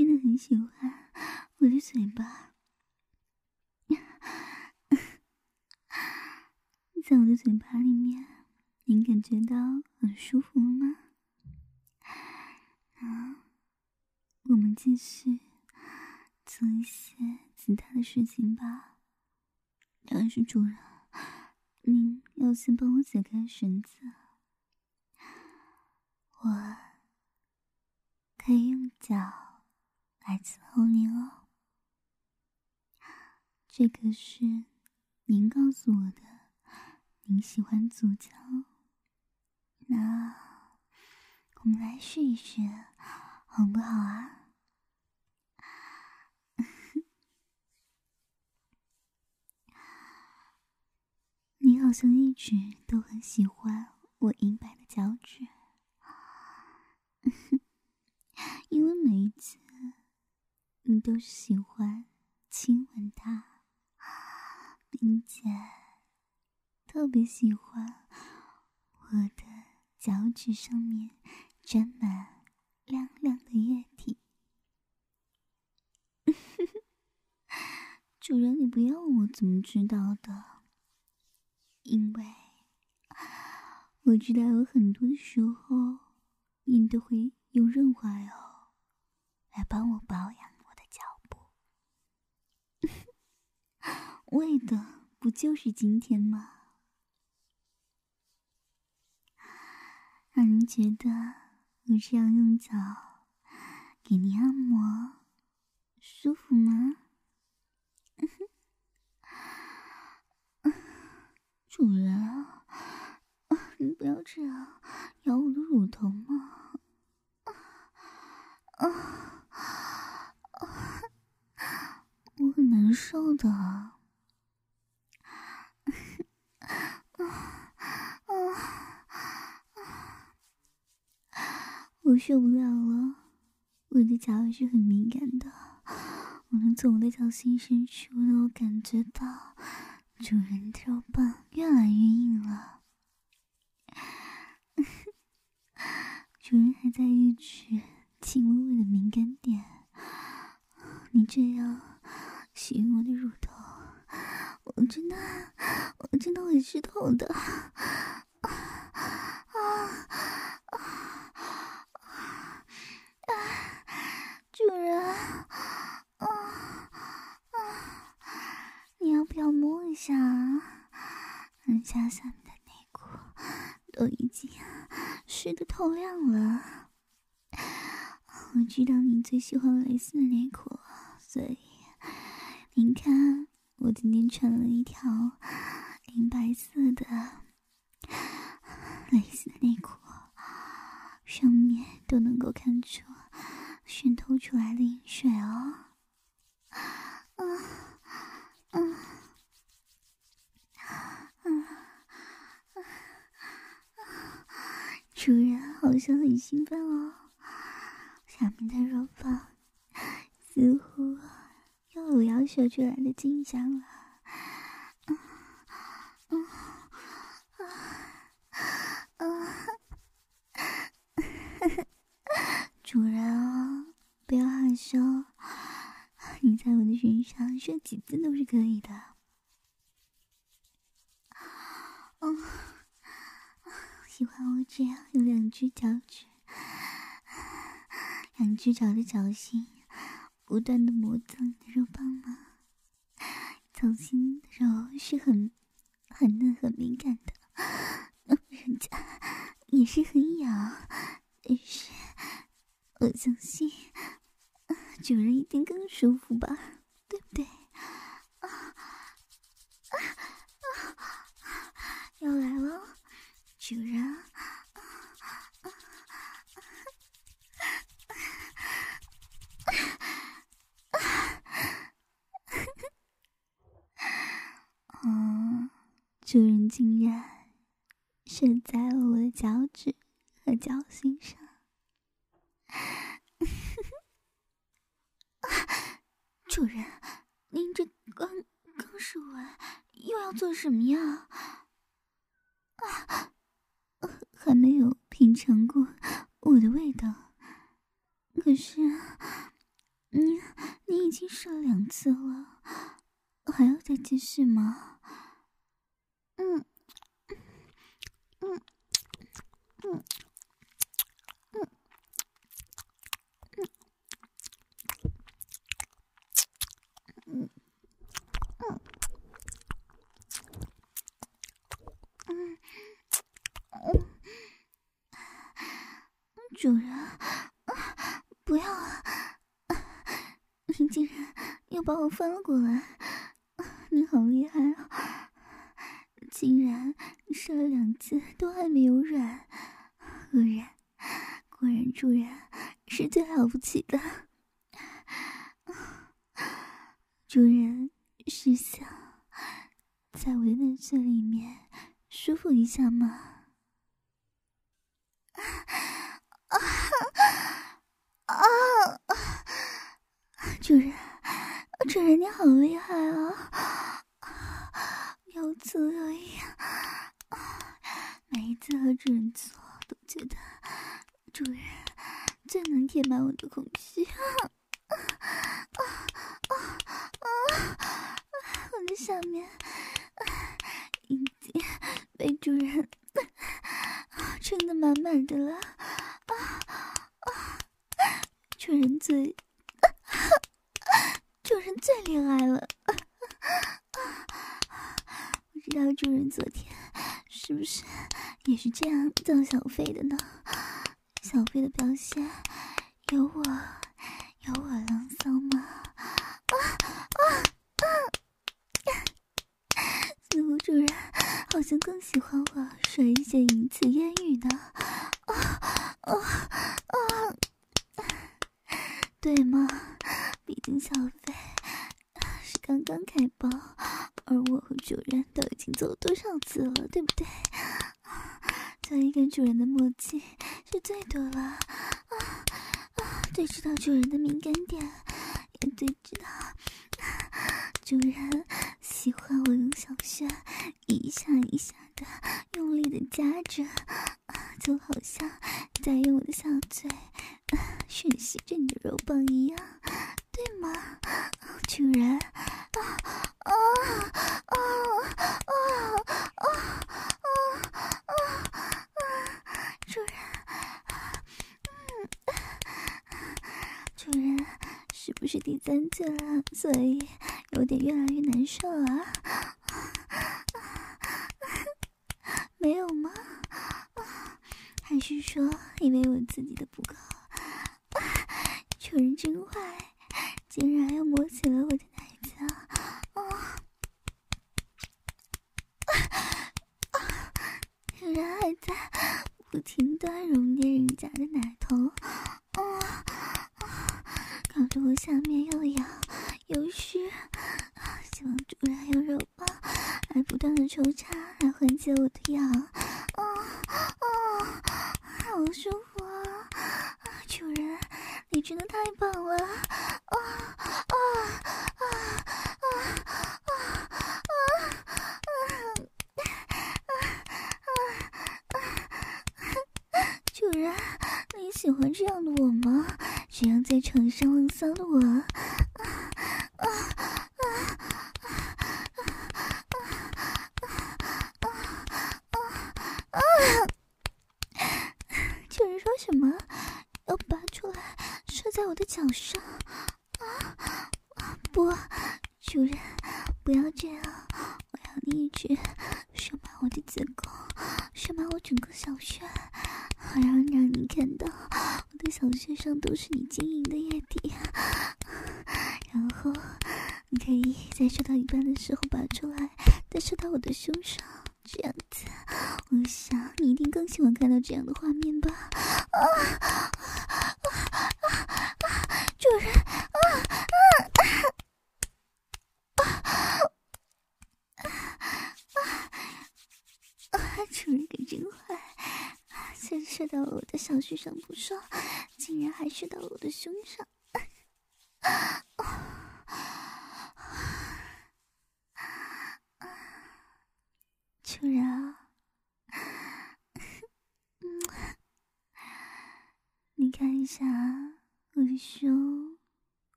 真的很喜欢我的嘴巴，在我的嘴巴里面，您感觉到很舒服吗？啊我们继续做一些其他的事情吧。但是主人，您要先帮我解开绳子，我。可以用脚来伺候您哦。这个是您告诉我的，您喜欢足交。那我们来试一试，好不好啊？[laughs] 你好像一直都很喜欢我银白的脚趾。因为每一次你都是喜欢亲吻它，并且特别喜欢我的脚趾上面沾满亮亮的液体。主人，你不要问我怎么知道的，因为我知道有很多的时候你都会用润滑油。来帮我保养我的脚部，[laughs] 为的不就是今天吗？让您觉得我这样用脚给您按摩舒服吗？[laughs] 主人小心伸出我感觉到主人的主人好像很兴奋哦，下面的肉棒似乎。又有要秀出来的迹象了，[laughs] 主人啊，不要害羞，你你在我的身上说几次都是可以的。嗯，喜欢我这样用两只脚趾，两只脚的脚心不断的磨蹭你的肉棒吗？掌心的肉是很很嫩很敏感的，人家也是很痒，但是我相信。主人一定更舒服吧，对不对？啊啊啊！要来，主人！啊啊啊啊！主人竟然射在了我的脚趾和脚心上。[laughs] 主人，您这刚刚射完，又要做什么呀？啊，还没有品尝过我的味道。可是，你你已经射了两次了，还要再继续吗？嗯，嗯，嗯。主人，不要啊！你竟然又把我翻了过来，你好厉害啊！竟然射了两次都还没有软，果然，果然主人是最了不起的。主人是想在我的嫩穴里面舒服一下吗？[laughs] 啊啊啊！主人，主人你好厉害啊！又粗又痒，每一次和主人做，都觉得主人最能填满我的空虚。啊啊啊啊！我的下面已经被主人撑得满满的了啊啊。主人最，[coughs] 主人最厉害了。不知道主人昨天是不是也是这样叫小飞的呢？小飞的表现有我有我浪骚吗？啊啊啊！似乎主人好像更喜欢我说一些淫词艳语呢。啊啊啊！对吗？毕竟小飞是刚刚开包，而我和主人都已经做了多少次了，对不对？所以跟主人的默契是最多了。啊啊！最知道主人的敏感点，也最知道主人喜欢我用小穴一下一下的用力的夹着，就好像在用我的小嘴。吮吸着你的肉棒一样，对吗，主人？啊啊啊啊啊啊啊！主人，嗯，主人，是不是第三次了？所以有点越来越难受啊？[laughs] 没有吗？还是说因为我自己的不够？[laughs] 主人真坏，竟然又摸起了我的奶子啊！啊！竟然还在不停的揉捏人家的奶头，啊啊！搞得我下面又痒又湿，希望主人用肉棒来不断的抽插，来缓解我的痒。啊啊！好舒服啊！主人。你真的太棒了！啊啊啊啊啊啊啊！主人，你喜欢这样的我吗？这样在床上浪骚的我，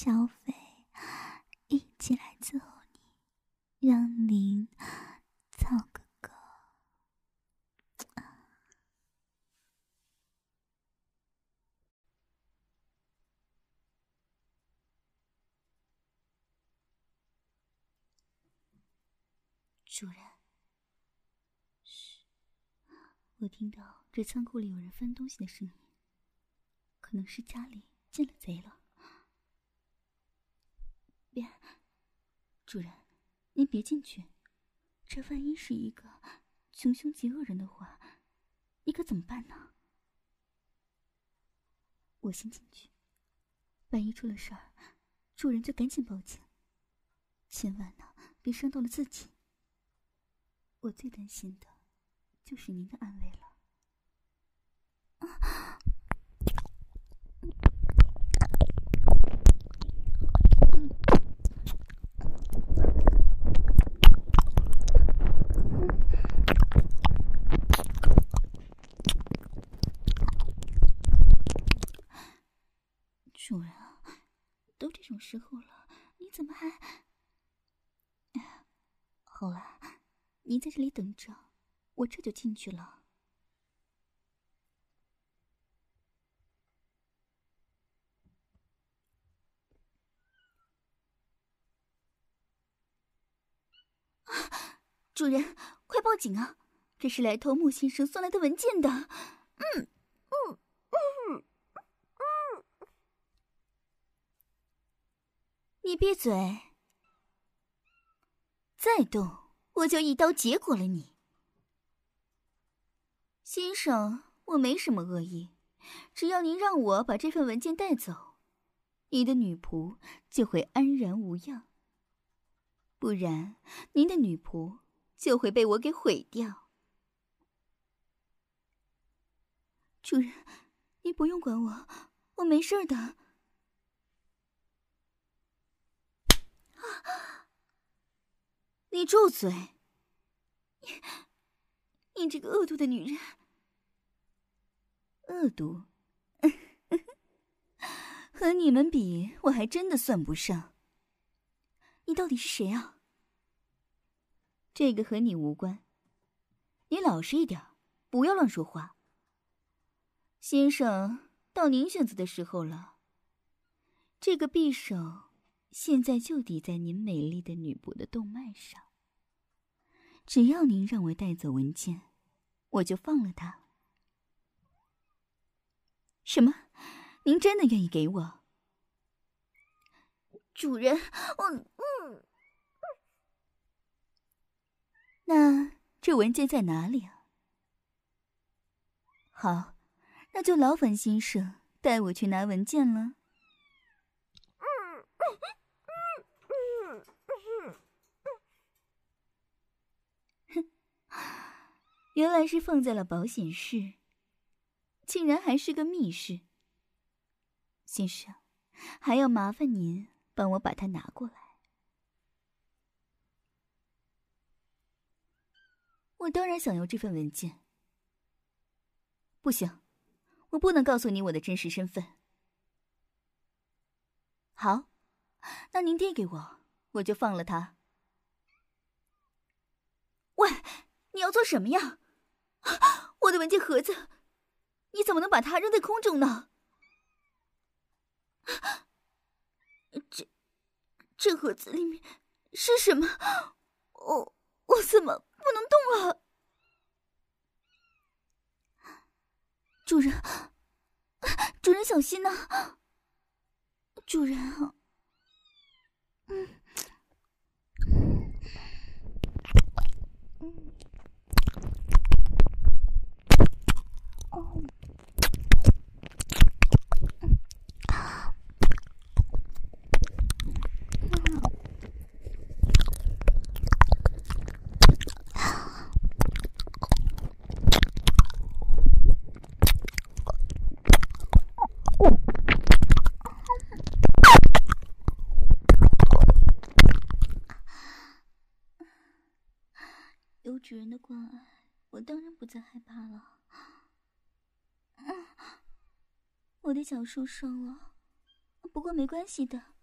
小斐一起来伺候你，让您操个够。主人，嘘，我听到这仓库里有人翻东西的声音。可能是家里进了贼了。别，主人，您别进去。这万一是一个穷凶极恶人的话，你可怎么办呢？我先进去，万一出了事儿，主人就赶紧报警。千万呢，别伤到了自己。我最担心的，就是您的安危了。啊主人啊，都这种时候了，你怎么还……好了，你在这里等着，我这就进去了。主人，快报警啊！这是来偷穆先生送来的文件的。嗯。你闭嘴！再动，我就一刀结果了你。先生，我没什么恶意，只要您让我把这份文件带走，你的女仆就会安然无恙；不然，您的女仆就会被我给毁掉。主人，你不用管我，我没事的。你住嘴！你，你这个恶毒的女人！恶毒？[laughs] 和你们比，我还真的算不上。你到底是谁啊？这个和你无关。你老实一点，不要乱说话。先生，到您选择的时候了。这个匕首。现在就抵在您美丽的女仆的动脉上。只要您让我带走文件，我就放了他。什么？您真的愿意给我？主人，我嗯。那这文件在哪里啊？好，那就劳烦先生带我去拿文件了。[laughs] 原来是放在了保险室，竟然还是个密室。先生，还要麻烦您帮我把它拿过来。我当然想要这份文件。不行，我不能告诉你我的真实身份。好，那您递给我，我就放了他。喂，你要做什么呀？[laughs] 我的文件盒子，你怎么能把它扔在空中呢？这这盒子里面是什么？我我怎么不能动了？主人，主人小心呐！主人啊，嗯。有主人的关爱，我当然不再害怕了。嗯，我的脚受伤了，不过没关系的，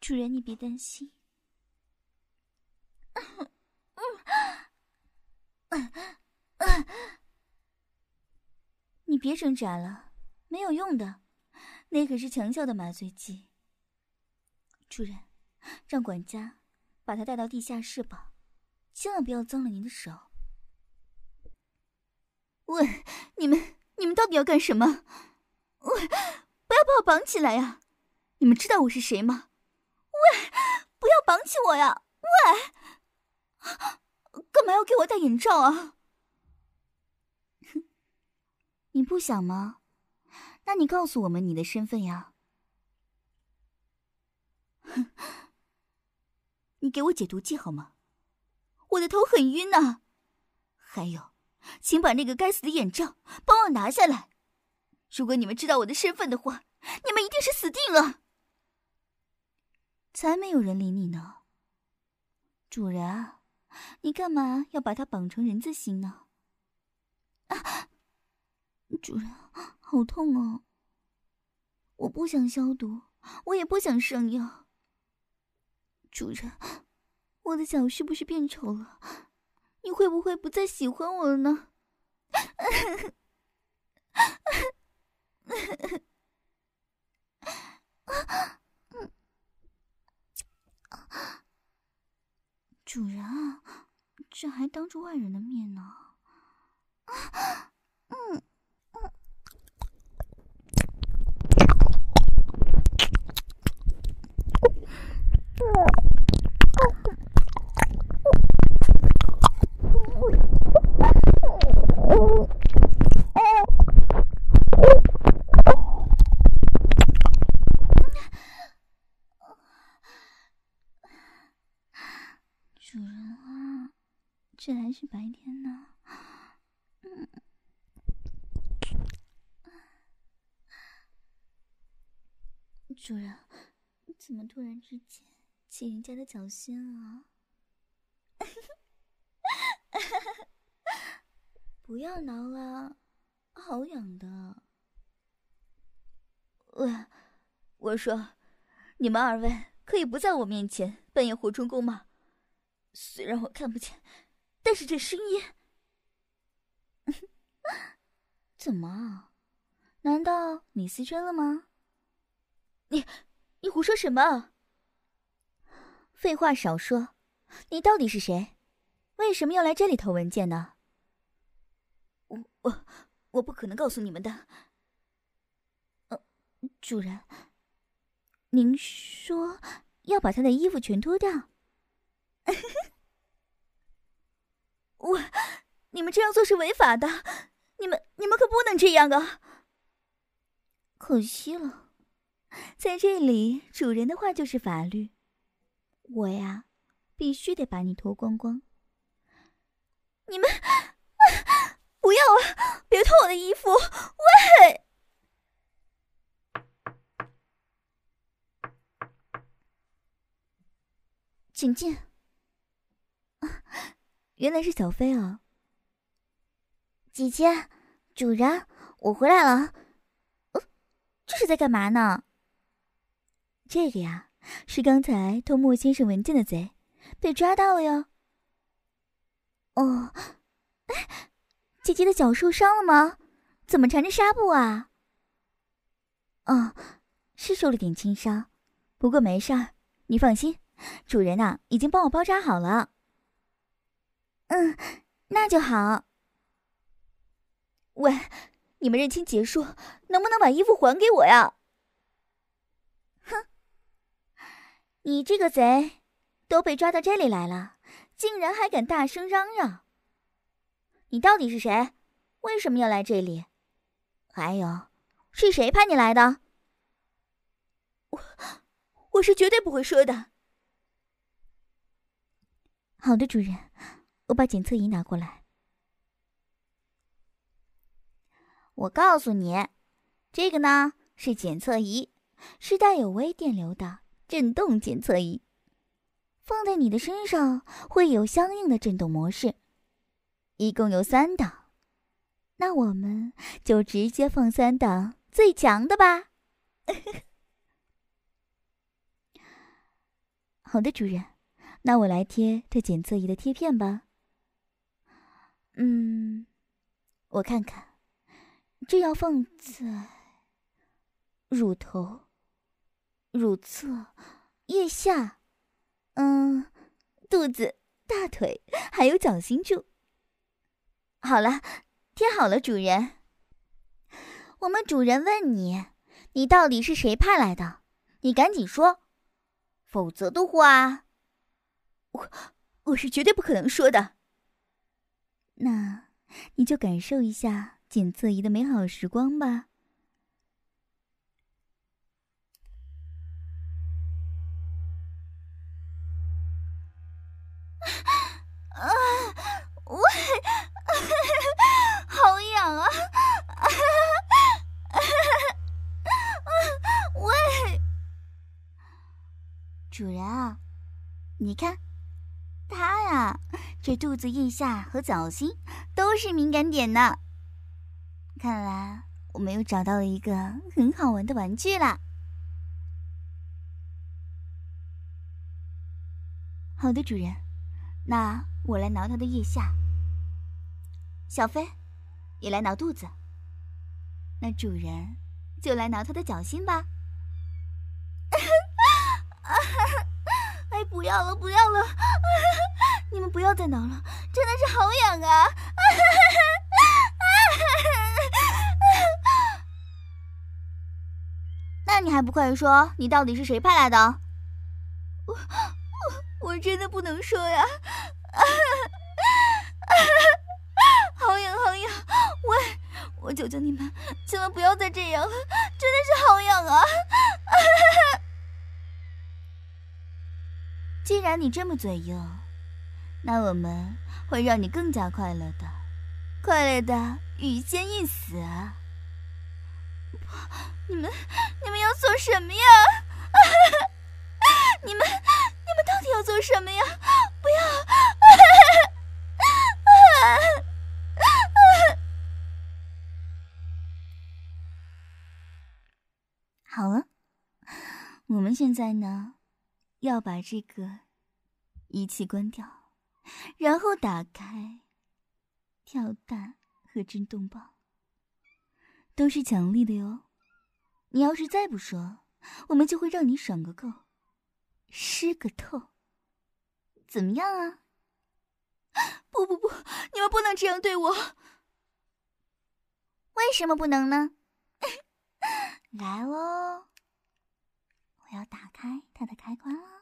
主人你别担心。你别挣扎了，没有用的，那可是强效的麻醉剂。主人，让管家把他带到地下室吧。千万不要脏了您的手！喂，你们你们到底要干什么？喂，不要把我绑起来呀！你们知道我是谁吗？喂，不要绑起我呀！喂，干嘛要给我戴眼罩啊？哼 [laughs] 你不想吗？那你告诉我们你的身份呀！哼，[laughs] 你给我解毒剂好吗？我的头很晕呐，还有，请把那个该死的眼罩帮我拿下来。如果你们知道我的身份的话，你们一定是死定了。才没有人理你呢，主人，你干嘛要把它绑成人字形呢？啊，主人，好痛哦！我不想消毒，我也不想上药。主人。我的脚是不是变丑了？你会不会不再喜欢我了呢？[laughs] 主人啊，这还当着外人的面呢还是白天呢，嗯，主人，怎么突然之间起人家的脚心啊？[laughs] 不要挠了，好痒的。喂，我说，你们二位可以不在我面前扮演活春宫吗？虽然我看不见。但是这声音，[laughs] 怎么？难道你思春了吗？你，你胡说什么？废话少说，你到底是谁？为什么要来这里偷文件呢？我我我不可能告诉你们的。呃，主人，您说要把他的衣服全脱掉？[laughs] 我，你们这样做是违法的，你们你们可不能这样啊。可惜了，在这里主人的话就是法律。我呀，必须得把你脱光光。你们。不要啊，别脱我的衣服。喂。请进。啊。原来是小飞啊！姐姐，主人，我回来了。呃，这是在干嘛呢？这个呀，是刚才偷莫先生文件的贼，被抓到了哟。哦，哎，姐姐的脚受伤了吗？怎么缠着纱布啊？哦，是受了点轻伤，不过没事儿，你放心，主人呐，已经帮我包扎好了。嗯，那就好。喂，你们认亲结束，能不能把衣服还给我呀？哼，你这个贼，都被抓到这里来了，竟然还敢大声嚷嚷！你到底是谁？为什么要来这里？还有，是谁派你来的？我，我是绝对不会说的。好的，主人，我把检测仪拿过来。我告诉你，这个呢是检测仪，是带有微电流的震动检测仪，放在你的身上会有相应的震动模式，一共有三档。那我们就直接放三档最强的吧。[laughs] 好的，主人，那我来贴这检测仪的贴片吧。嗯，我看看。这要放在乳头、乳侧、腋下，嗯，肚子、大腿，还有脚心处。好了，贴好了，主人。我们主人问你，你到底是谁派来的？你赶紧说，否则的话，我我是绝对不可能说的。那你就感受一下。检测仪的美好时光吧。啊，喂，好痒啊！喂，主人啊，你看，他呀，这肚子、腋下和脚心都是敏感点呢。看来我们又找到了一个很好玩的玩具啦！好的，主人，那我来挠他的腋下，小飞也来挠肚子，那主人就来挠他的脚心吧。[laughs] 哎，不要了，不要了！你们不要再挠了，真的是好痒啊！[laughs] 那你还不快说，你到底是谁派来的？我我我真的不能说呀！好 [laughs] 痒好痒！喂，我求求你们，千万不要再这样了，真的是好痒啊！[laughs] 既然你这么嘴硬，那我们会让你更加快乐的，快乐的欲仙欲死啊。你们，你们要做什么呀？[laughs] 你们，你们到底要做什么呀？不要！[laughs] 好了，我们现在呢，要把这个仪器关掉，然后打开跳蛋和震动棒，都是奖励的哟。你要是再不说，我们就会让你爽个够，湿个透，怎么样啊？[gasps] 不不不，你们不能这样对我。为什么不能呢？[laughs] 来喽，我要打开它的开关了。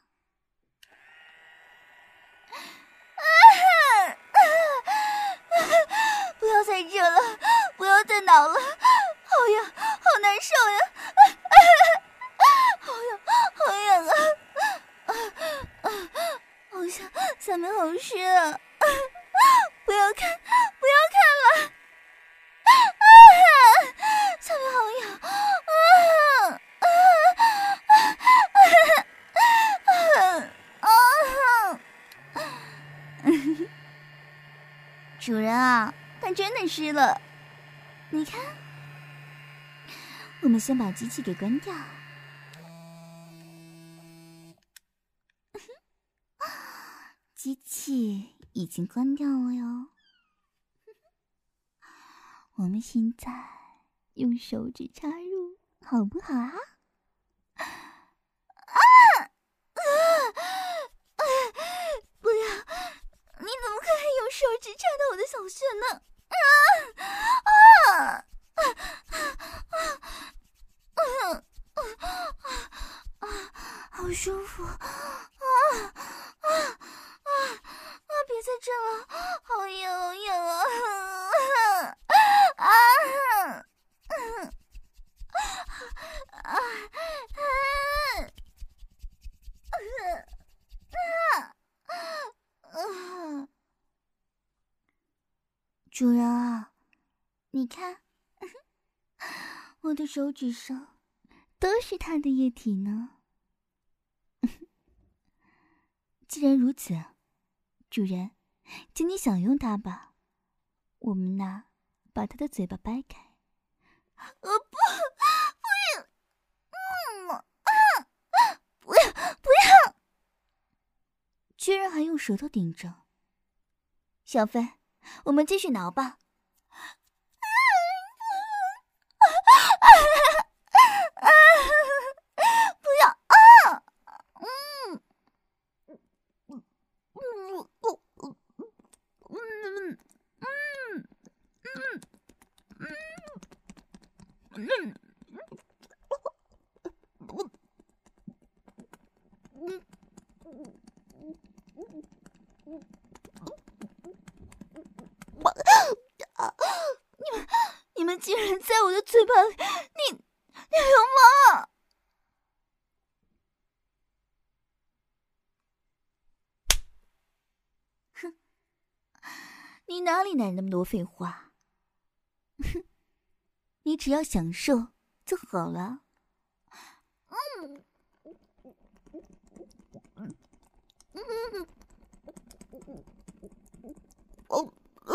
太热了，不要再挠了，好痒，好难受呀，啊啊！好痒，好痒啊，啊啊啊！好痒，下面好湿啊，[laughs] 不要看，不要看了，啊啊啊！下面好痒，啊啊啊啊啊啊啊！[laughs] [laughs] 主人啊！还真的湿了。你看，我们先把机器给关掉。机器已经关掉了哟。我们现在用手指插入，好不好啊？啊！不要！你怎么可以用手指插到我的小穴呢？啊啊啊啊啊啊！好舒服啊啊啊啊！别再震了，好痒，好痒啊！啊啊啊啊啊啊啊啊！主人啊，你看，[laughs] 我的手指上都是他的液体呢。[laughs] 既然如此，主人，请你享用它吧。我们呐，把他的嘴巴掰开。呃，不，不要，嗯啊，不要，不要！居然还用舌头顶着。小飞。我们继续挠吧。不要啊！竟然在我的嘴巴里！你，你流氓！哼，你哪里来那么多废话？哼，你只要享受就好了。嗯嗯嗯哦。这，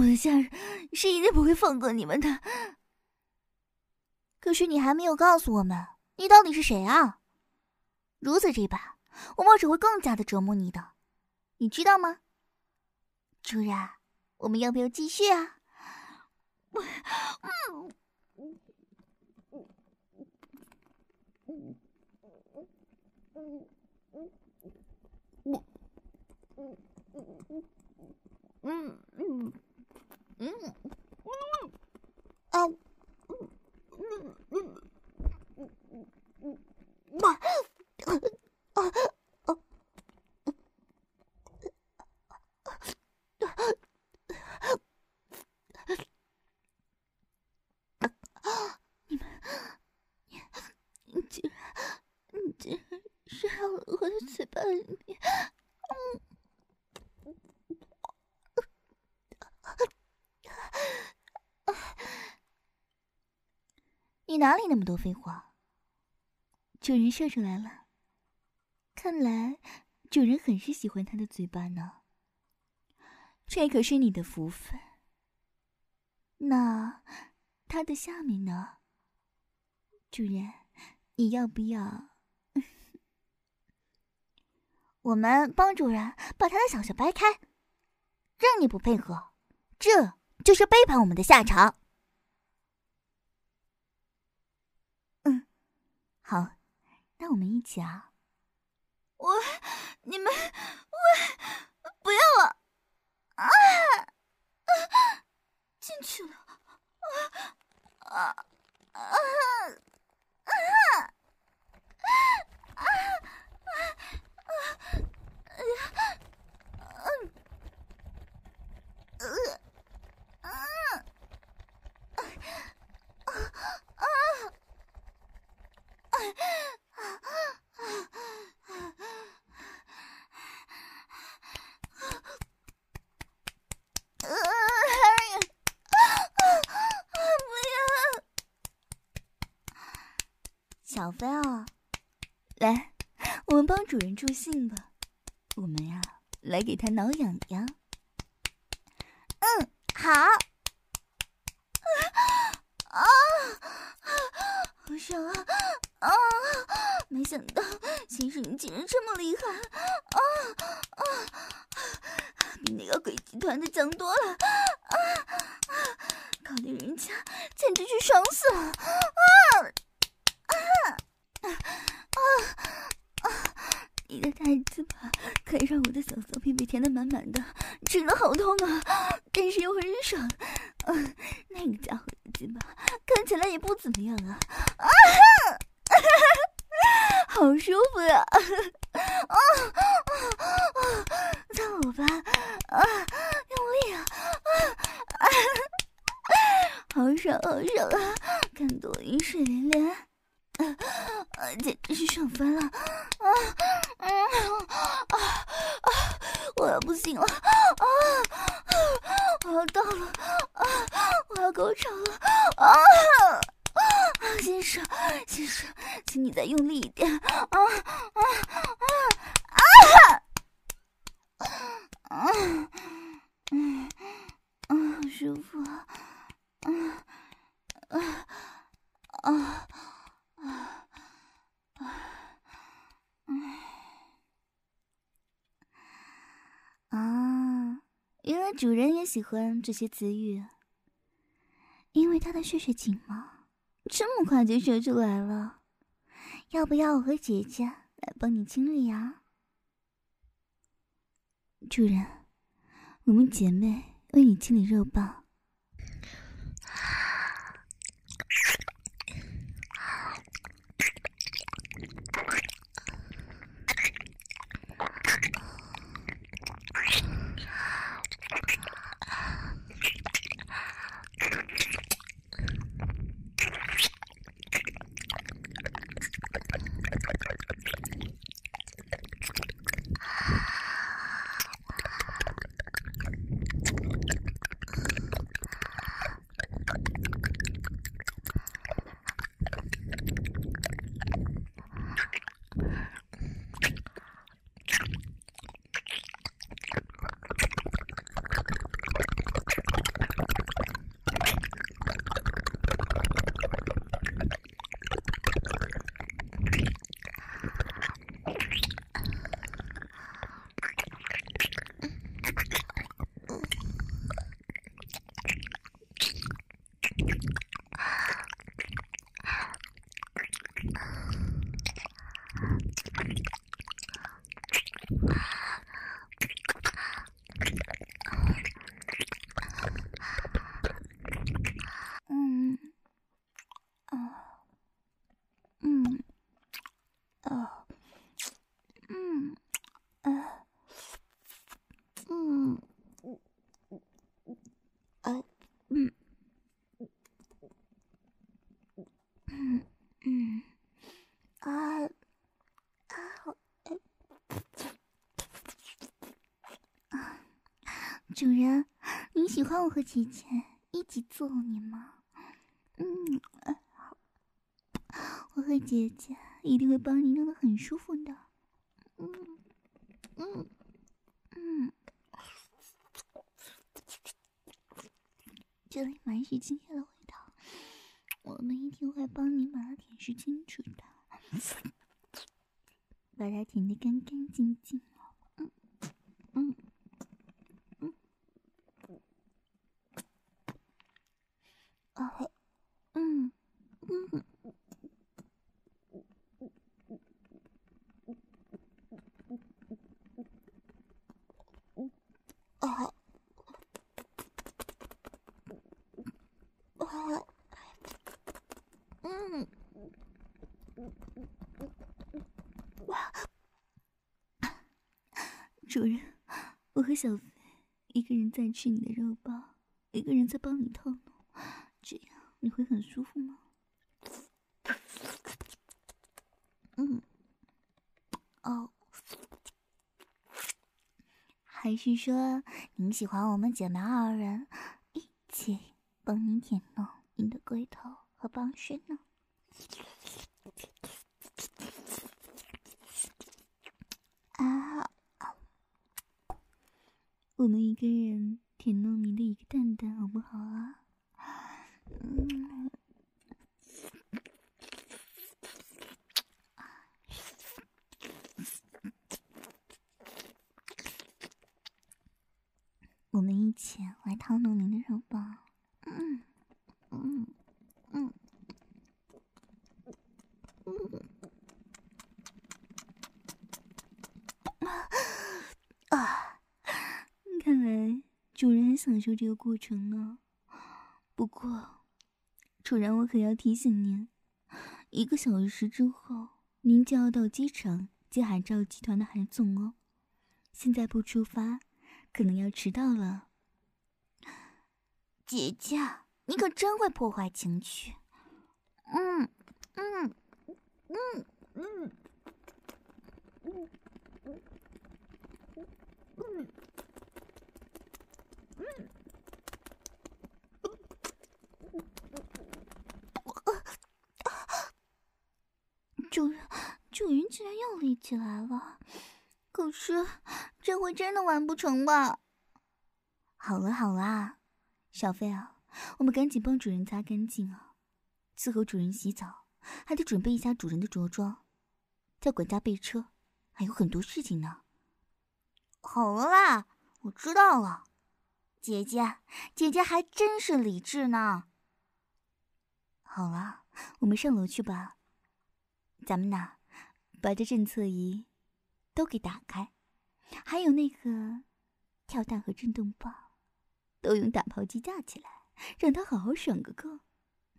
我的家人是一定不会放过你们的。可是你还没有告诉我们，你到底是谁啊？如此这般，我们只会更加的折磨你的，你知道吗？主人，我们要不要继续啊？嗯嗯嗯嗯嗯，啊，嗯嗯嗯嗯嗯嗯，妈，啊啊啊！你们，你你竟然，你竟然射到了我的嘴巴里面，你哪里那么多废话？主人射出来了，看来主人很是喜欢他的嘴巴呢。这可是你的福分。那他的下面呢？主人，你要不要？[laughs] 我们帮主人把他的小穴掰开，让你不配合，这就是背叛我们的下场。好，那我们一起啊！我、你们、我不要了！啊！进去了！啊啊啊啊啊啊啊！哎呀！嗯。小飞啊来我们帮主人助兴吧。我们呀来给他挠痒痒。嗯好。啊好爽啊。啊，没想到先生你竟然这么厉害！啊啊，比那个鬼集团的强多了！啊啊，搞得人家简直是爽死了！啊！啊啊啊！你的大嘴巴可以让我的小骚屁被填得满满的，真的好痛啊！但是又很爽。嗯、啊，那个家伙的嘴巴看起来也不怎么样啊！啊哈，好舒服呀！啊啊啊！操我吧！啊，用力啊！啊啊，好爽好爽啊！看得我淫水连连。啊，简直是爽翻了！啊啊啊啊！我要不行了！啊啊！我要到了！啊！我要高潮了！啊！啊先生，先生，请你再用力一点！啊啊啊啊！啊嗯啊，好舒服啊！啊啊啊！啊啊啊！原来主人也喜欢这些词语，因为他的血水紧吗？这么快就说出来了。要不要我和姐姐来帮你清理啊？主人，我们姐妹为你清理肉棒。主人，你喜欢我和姐姐一起揍你吗？嗯，好，我和姐姐一定会帮你弄得很舒服的。嗯嗯嗯，这里满是精鲜的味道，我们一定会帮你把它舔舐清楚的，把它舔得干干净净。嗯嗯。嗯嗯啊啊嗯主人，我和小飞一个人在吃你的肉包，一个人在帮你套弄。这样你会很舒服吗？嗯，哦，还是说你喜欢我们姐妹二人一起帮你舔弄你的龟头和帮身呢？我们一个人舔弄您的一个蛋蛋，好不好啊？嗯。我们一起来套弄您的肉包，嗯嗯嗯嗯啊！看来主人很享受这个过程呢。不过，楚然我可要提醒您，一个小时之后您就要到机场接海照集团的韩总哦。现在不出发。可能要迟到了，姐姐，你可真会破坏情趣。嗯嗯嗯嗯嗯嗯嗯主人，主人竟然又立起来了，可是。这回真的完不成吧？好了好了，小飞啊，我们赶紧帮主人擦干净啊，伺候主人洗澡，还得准备一下主人的着装，叫管家备车，还有很多事情呢。好了啦，我知道了，姐姐，姐姐还真是理智呢。好了，我们上楼去吧。咱们呐，把这侦测仪都给打开。还有那个跳蛋和震动棒，都用打炮机架起来，让他好好爽个够。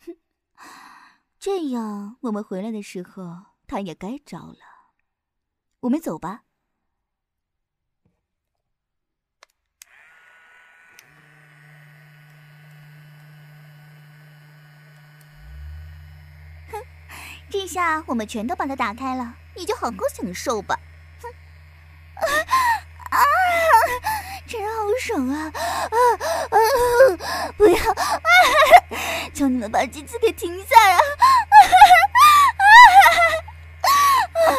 哼，这样我们回来的时候，他也该着了。我们走吧。哼，这下我们全都把它打开了，你就好好享受吧。啊啊！真好爽啊！啊啊！不要！啊！求你们把机子给停下呀！啊啊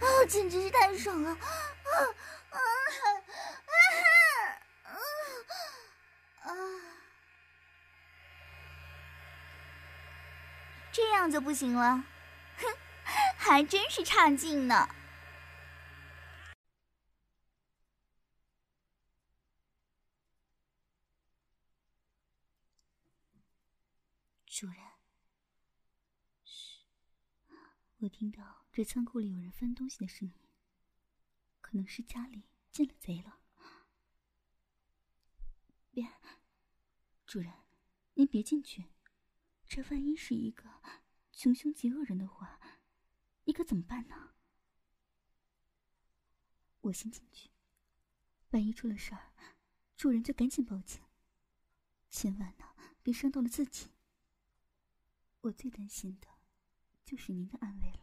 啊！简直是太爽了！啊啊啊啊啊！这样就不行了？哼，还真是差劲呢。主人，嘘，我听到这仓库里有人翻东西的声音，可能是家里进了贼了。别，主人，您别进去，这万一是一个穷凶极恶人的话，你可怎么办呢？我先进去，万一出了事儿，主人就赶紧报警，千万呢，别伤到了自己。我最担心的，就是您的安危了。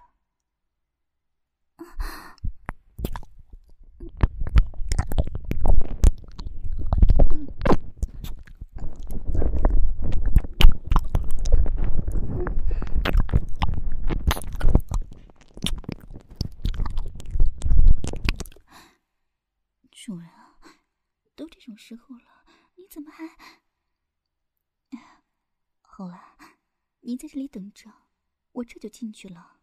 主人，都这种时候了，你怎么还……好了。您在这里等着，我这就进去了。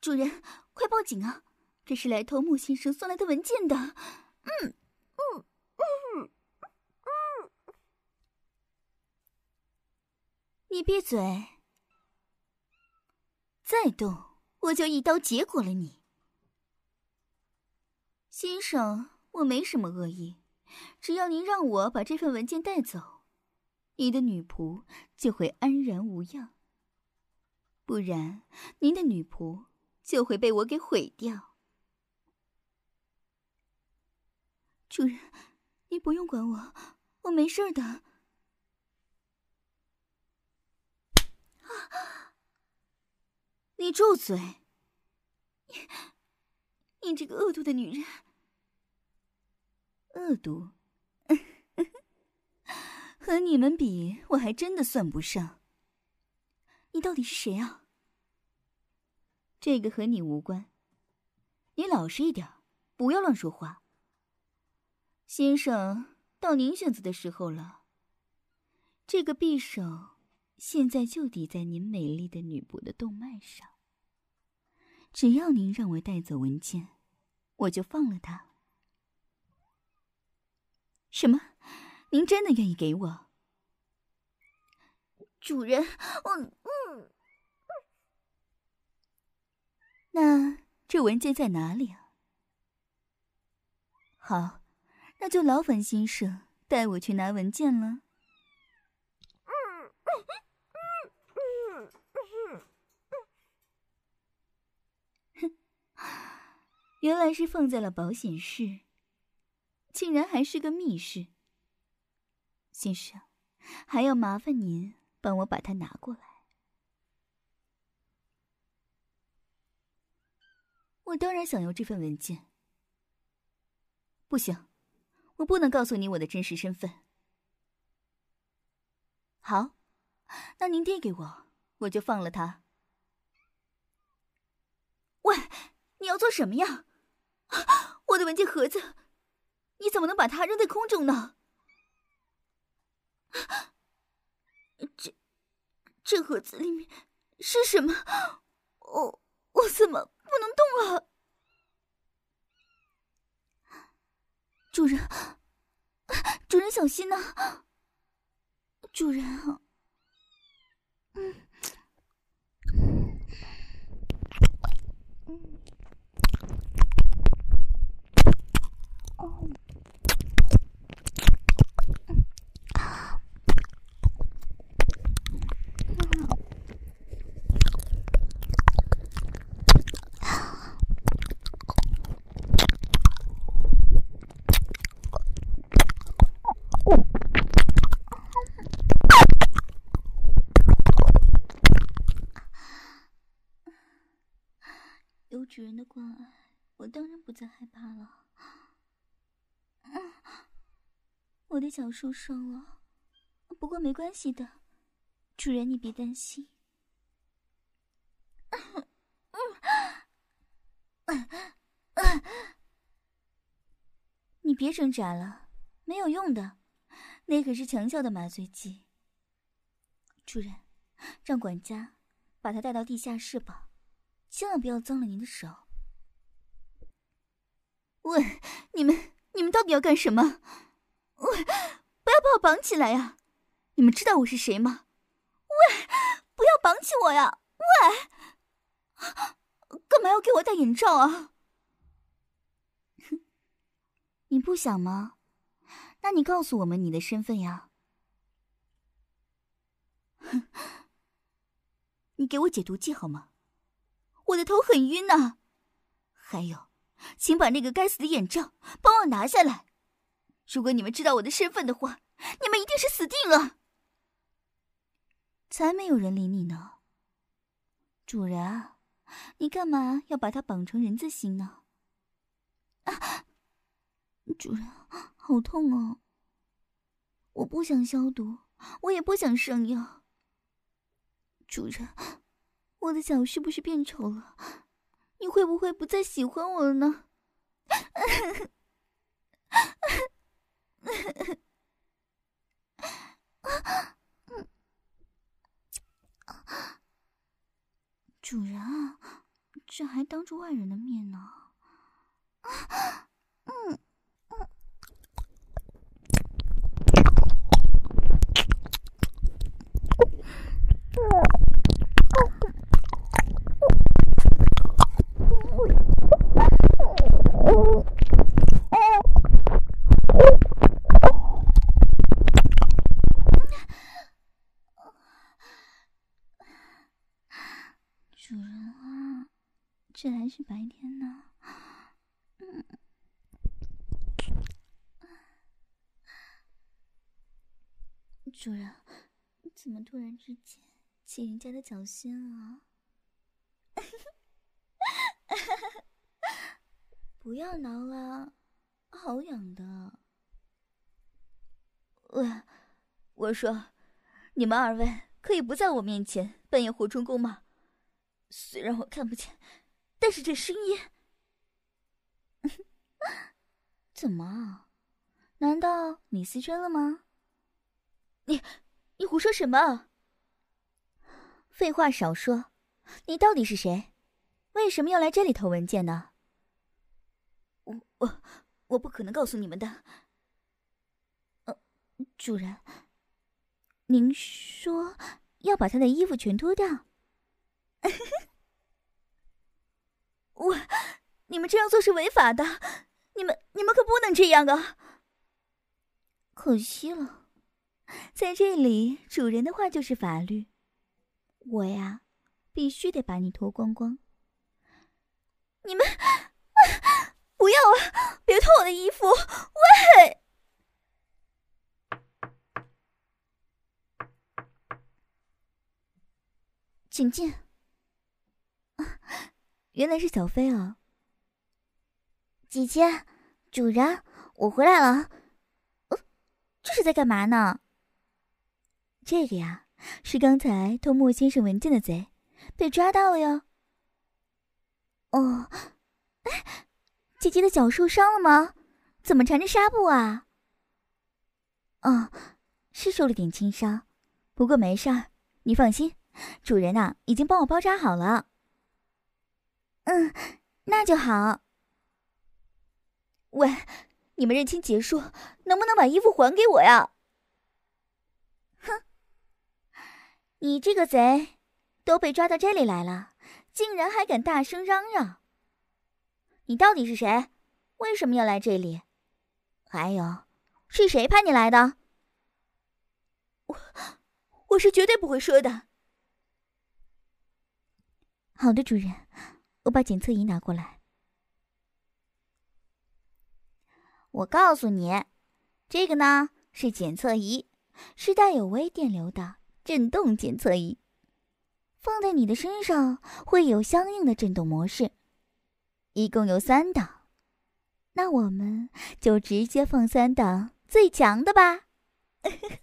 主人，快报警啊！这是来偷莫先生送来的文件的。嗯嗯嗯嗯，你闭嘴！再动！我就一刀结果了你，先生，我没什么恶意，只要您让我把这份文件带走，您的女仆就会安然无恙；不然，您的女仆就会被我给毁掉。主人，您不用管我，我没事的。你住嘴！你，你这个恶毒的女人！恶毒？[laughs] 和你们比，我还真的算不上。你到底是谁啊？这个和你无关。你老实一点，不要乱说话。先生，到您选择的时候了。这个匕首现在就抵在您美丽的女仆的动脉上。只要您让我带走文件，我就放了他。什么？您真的愿意给我？主人，我嗯。那这文件在哪里啊？好，那就劳烦先生带我去拿文件了。原来是放在了保险室，竟然还是个密室。先生，还要麻烦您帮我把它拿过来。我当然想要这份文件。不行，我不能告诉你我的真实身份。好，那您递给我，我就放了他。喂，你要做什么呀？我的文件盒子，你怎么能把它扔在空中呢？这这盒子里面是什么？我我怎么不能动了？主人，主人小心呐！主人啊，嗯。有主人的关爱，我当然不再害怕了。我的脚受伤了，不过没关系的，主人你别担心。你别挣扎了，没有用的，那可是强效的麻醉剂。主人，让管家把他带到地下室吧，千万不要脏了您的手。喂，你们，你们到底要干什么？喂，不要把我绑起来呀！你们知道我是谁吗？喂，不要绑起我呀！喂，干嘛要给我戴眼罩啊？哼，[laughs] 你不想吗？那你告诉我们你的身份呀！哼，[laughs] 你给我解毒剂好吗？我的头很晕呐。还有，请把那个该死的眼罩帮我拿下来。如果你们知道我的身份的话，你们一定是死定了。才没有人理你呢，主人，你干嘛要把他绑成人字形呢？啊，主人，好痛哦！我不想消毒，我也不想上药。主人，我的脚是不是变丑了？你会不会不再喜欢我了呢？[laughs] [laughs] 主人啊，这还当着外人的面呢还是白天呢，嗯，主人，怎么突然之间起人家的脚心啊？[laughs] 不要挠了，好痒的。喂，我说，你们二位可以不在我面前扮演火春宫吗？虽然我看不见，但是这声音，[laughs] 怎么？难道你失真了吗？你，你胡说什么？废话少说，你到底是谁？为什么要来这里偷文件呢？我我我不可能告诉你们的。呃，主人，您说要把他的衣服全脱掉？[laughs] 我，你们这样做是违法的，你们你们可不能这样啊！可惜了，在这里，主人的话就是法律。我呀，必须得把你脱光光。你们 [laughs] 不要啊！别脱我的衣服！喂！请进。原来是小飞啊！姐姐，主人，我回来了。呃，这是在干嘛呢？这个呀，是刚才偷莫先生文件的贼，被抓到了哟。哦，哎，姐姐的脚受伤了吗？怎么缠着纱布啊？哦，是受了点轻伤，不过没事儿，你放心，主人呐，已经帮我包扎好了。嗯，那就好。喂，你们认亲结束，能不能把衣服还给我呀？哼，你这个贼，都被抓到这里来了，竟然还敢大声嚷嚷！你到底是谁？为什么要来这里？还有，是谁派你来的？我，我是绝对不会说的。好的，主人。我把检测仪拿过来。我告诉你，这个呢是检测仪，是带有微电流的震动检测仪，放在你的身上会有相应的震动模式，一共有三档。那我们就直接放三档最强的吧。[laughs]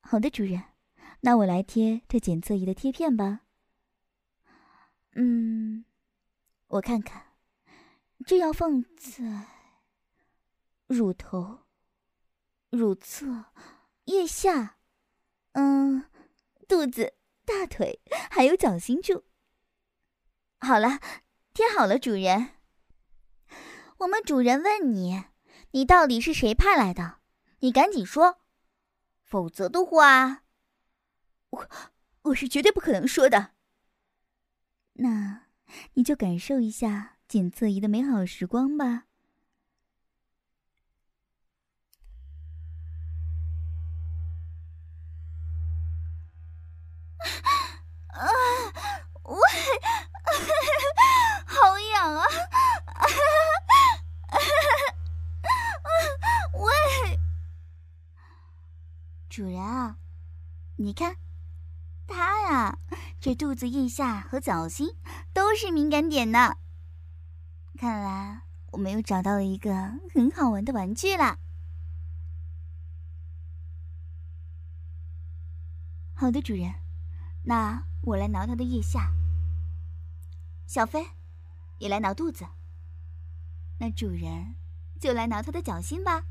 好的，主人，那我来贴这检测仪的贴片吧。嗯，我看看，这要放在乳头、乳侧、腋下，嗯，肚子、大腿，还有脚心处。好了，贴好了，主人。我们主人问你，你到底是谁派来的？你赶紧说，否则的话，我我是绝对不可能说的。那，你就感受一下检测仪的美好时光吧。喂，好痒啊！主人啊，你看，他呀。这肚子、腋下和脚心都是敏感点呢。看来我们又找到了一个很好玩的玩具啦。好的，主人，那我来挠他的腋下。小飞，也来挠肚子。那主人就来挠他的脚心吧。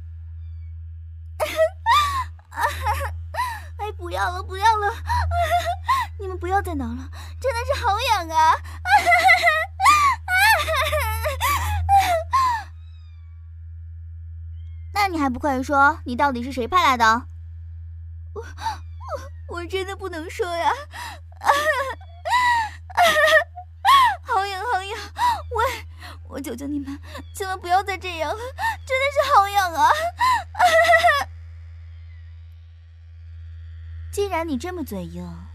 [laughs] 哎，不要了，不要了！你们不要再挠了，真的是好痒啊！[laughs] 那你还不快说，你到底是谁派来的？我我我真的不能说呀！好痒好痒！喂，我求求你们，千万不要再这样了，真的是好痒啊！既然你这么嘴硬。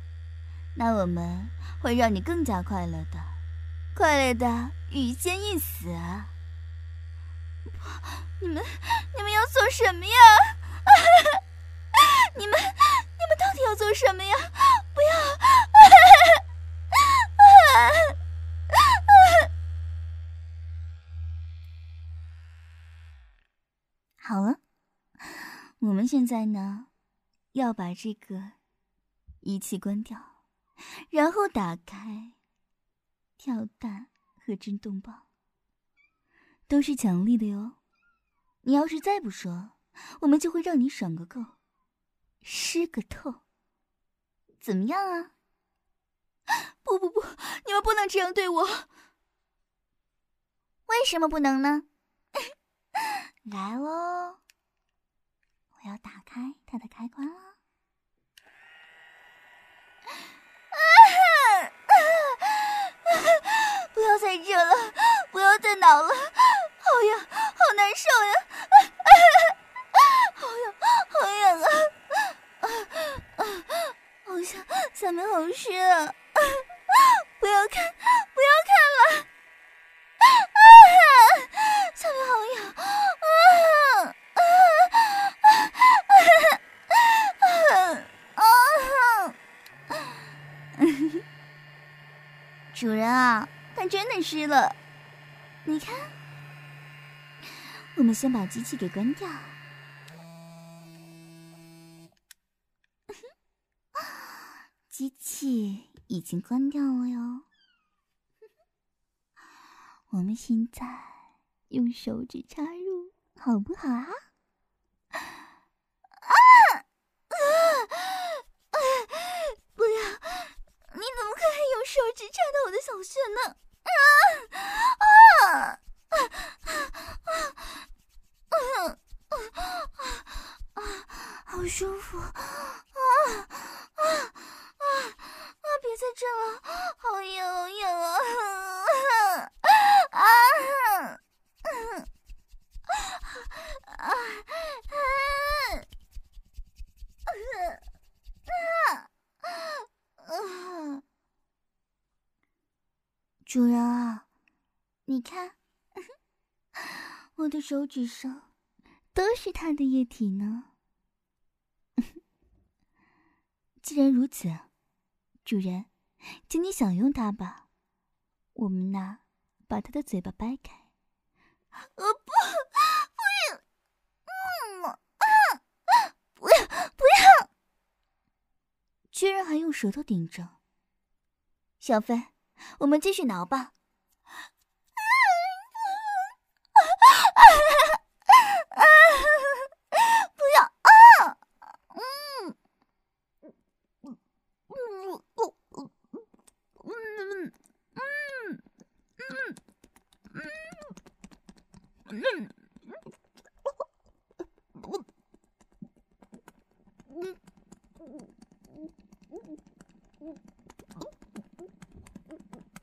那我们会让你更加快乐的，快乐的欲仙欲死啊！你们，你们要做什么呀？[laughs] 你们，你们到底要做什么呀？不要！[laughs] 好了，我们现在呢，要把这个仪器关掉，然后打开跳蛋和震动棒，都是奖励的哟。你要是再不说，我们就会让你爽个够，湿个透，怎么样啊？[gasps] 不不不，你们不能这样对我。为什么不能呢？[laughs] 来喽，我要打开它的开关了。要再热了，不要再挠了，好痒，好难受呀！好痒，好痒啊！好像下面好湿啊！不要看，不要看了！下面好痒啊！主人啊！它真的湿了，你看。我们先把机器给关掉。机器已经关掉了哟。我们现在用手指插入，好不好啊？啊！不要！你怎么可以用手指插到我的小穴呢？啊啊啊啊啊啊！好舒服啊啊啊啊！别再震了，好痒好痒啊！啊啊啊！主人啊，你看，我的手指上都是它的液体呢。[laughs] 既然如此，主人，请你享用它吧。我们呢，把它的嘴巴掰开。呃，不，不要，不要，不要！居然还用舌头顶着，小飞。我们继续挠吧。不要啊！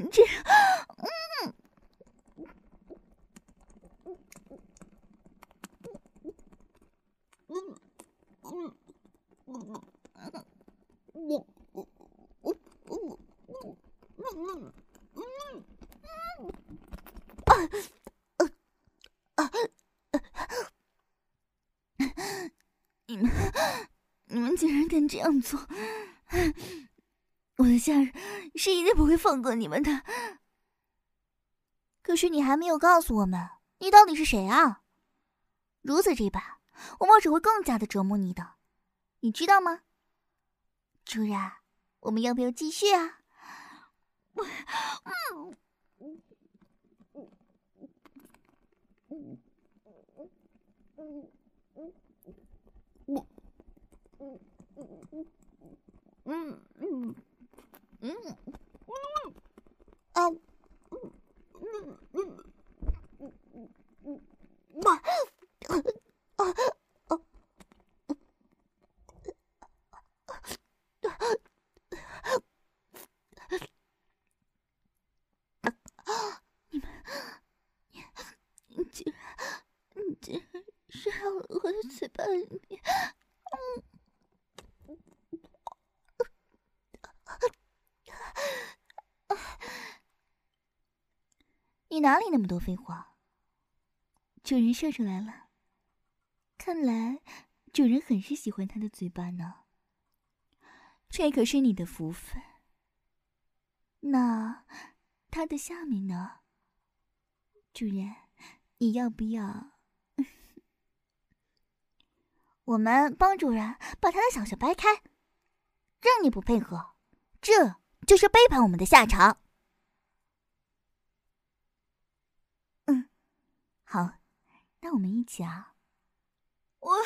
这，你们你们竟然敢这样做！我的家人是一定不会放过你们的。可是你还没有告诉我们，你到底是谁啊？如此这般，我们只会更加的折磨你的，你知道吗？主人，我们要不要继续啊？嗯。嗯嗯。嗯嗯啊嗯嗯嗯嗯嗯啊啊啊巴里面。嗯，你哪里那么多废话？主人射出来了。看来主人很是喜欢他的嘴巴呢。这可是你的福分。那他的下面呢？主人，你要不要？[laughs] 我们帮主人把他的小穴掰开。让你不配合，这就是背叛我们的下场。好，那我们一起啊。我，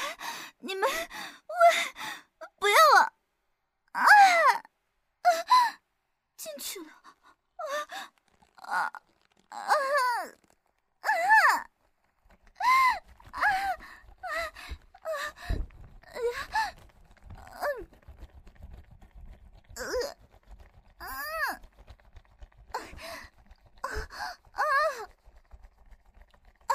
你们，我不要了。啊！进去了。啊啊啊！啊！啊！哎呀！嗯。呃。啊。啊。啊。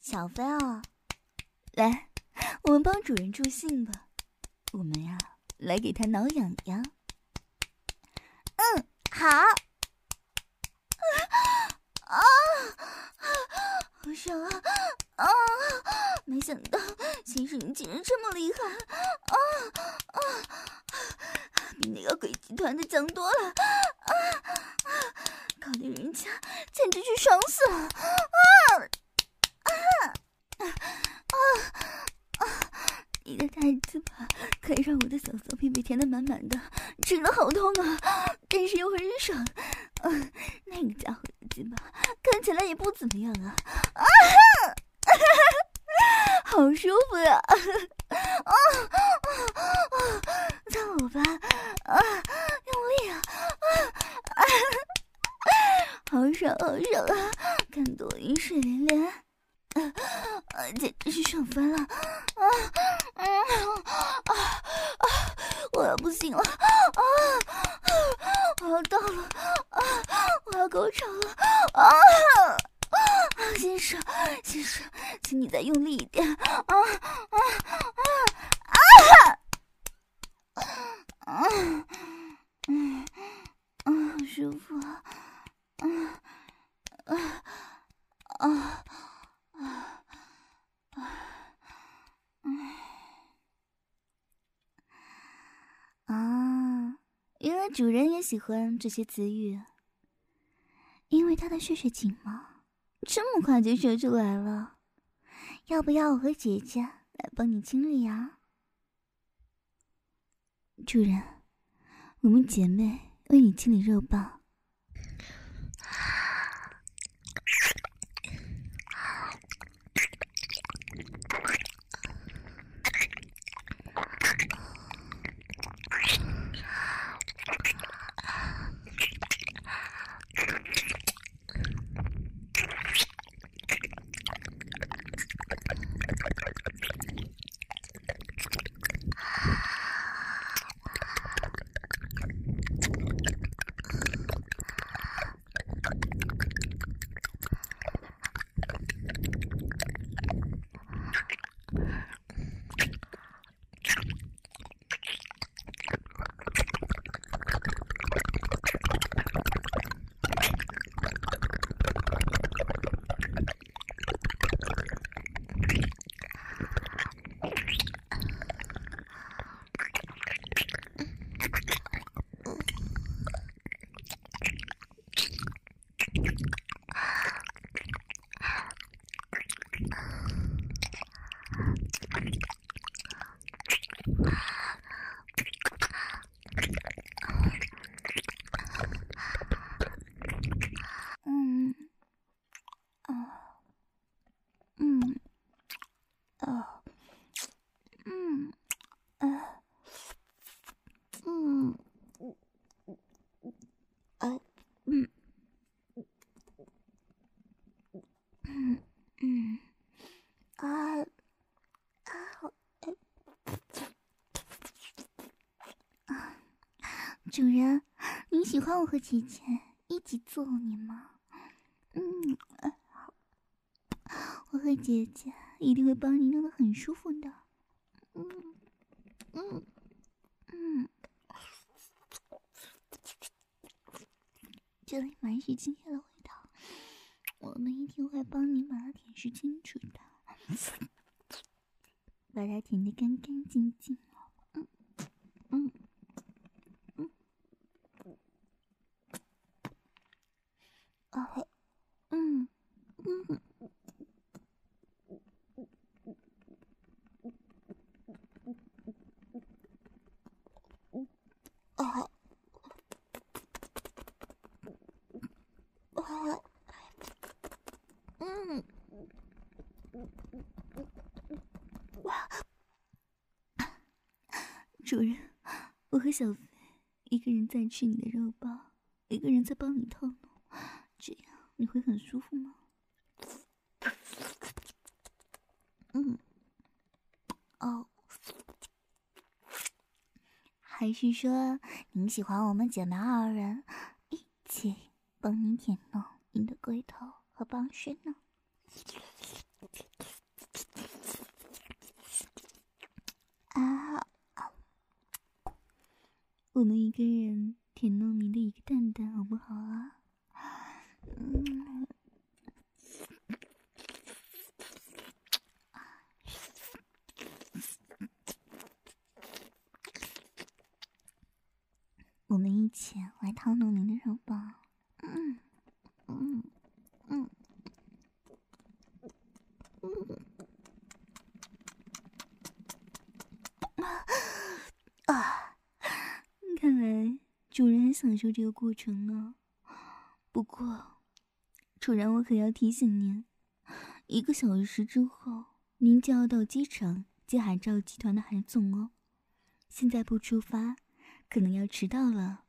小飞啊，来，我们帮主人助兴吧。我们呀，来给他挠痒痒。嗯，好。啊，好爽啊！啊，没想到先生你竟然这么厉害！啊啊，比那个鬼集团的强多了！啊啊，搞得人家简直是爽死了！啊！啊啊啊！你的大嘴巴可以让我的小骚屁被填得满满的，真的好痛啊！但是又很爽。嗯、啊，那个家伙的嘴巴看起来也不怎么样啊！啊哈，好舒服呀！啊啊啊！操我吧！啊，用力啊！啊，好爽好爽啊！看得我淫水连连。啊！简直是爽翻了！啊啊啊啊！我要不行了！啊！我要到了！啊！我要高潮了！啊！啊！先生，先生，请你再用力一点！啊啊啊啊！啊！嗯嗯，好舒服啊！啊啊啊！啊啊啊！原来主人这些词语，因为他的血血紧吗？这么快就说出来了。要不要我和姐姐来帮你清理啊？主人，我们姐妹为你清理肉棒。主人，你喜欢我和姐姐一起揍你吗？嗯，我和姐姐一定会帮你弄得很舒服的。嗯嗯嗯，这里满是精液的味道，我们一定会帮你把它舔舐清楚的，[laughs] 把它舔得干干净净。嗯嗯。主人，我和小飞一个人在吃你的肉包，一个人在帮你套弄，这样你会很舒服吗？嗯，哦，还是说您喜欢我们姐妹二人一起帮您舔弄您的龟头和帮身呢？啊我们一个人舔弄您的一个蛋蛋，好不好啊？嗯，我们一起来套弄您的肉包。嗯嗯嗯嗯啊！看来主人很享这个过程呢。不过，楚然，我可要提醒您，一个小时之后您就要到机场接海照集团的韩总哦。现在不出发，可能要迟到了。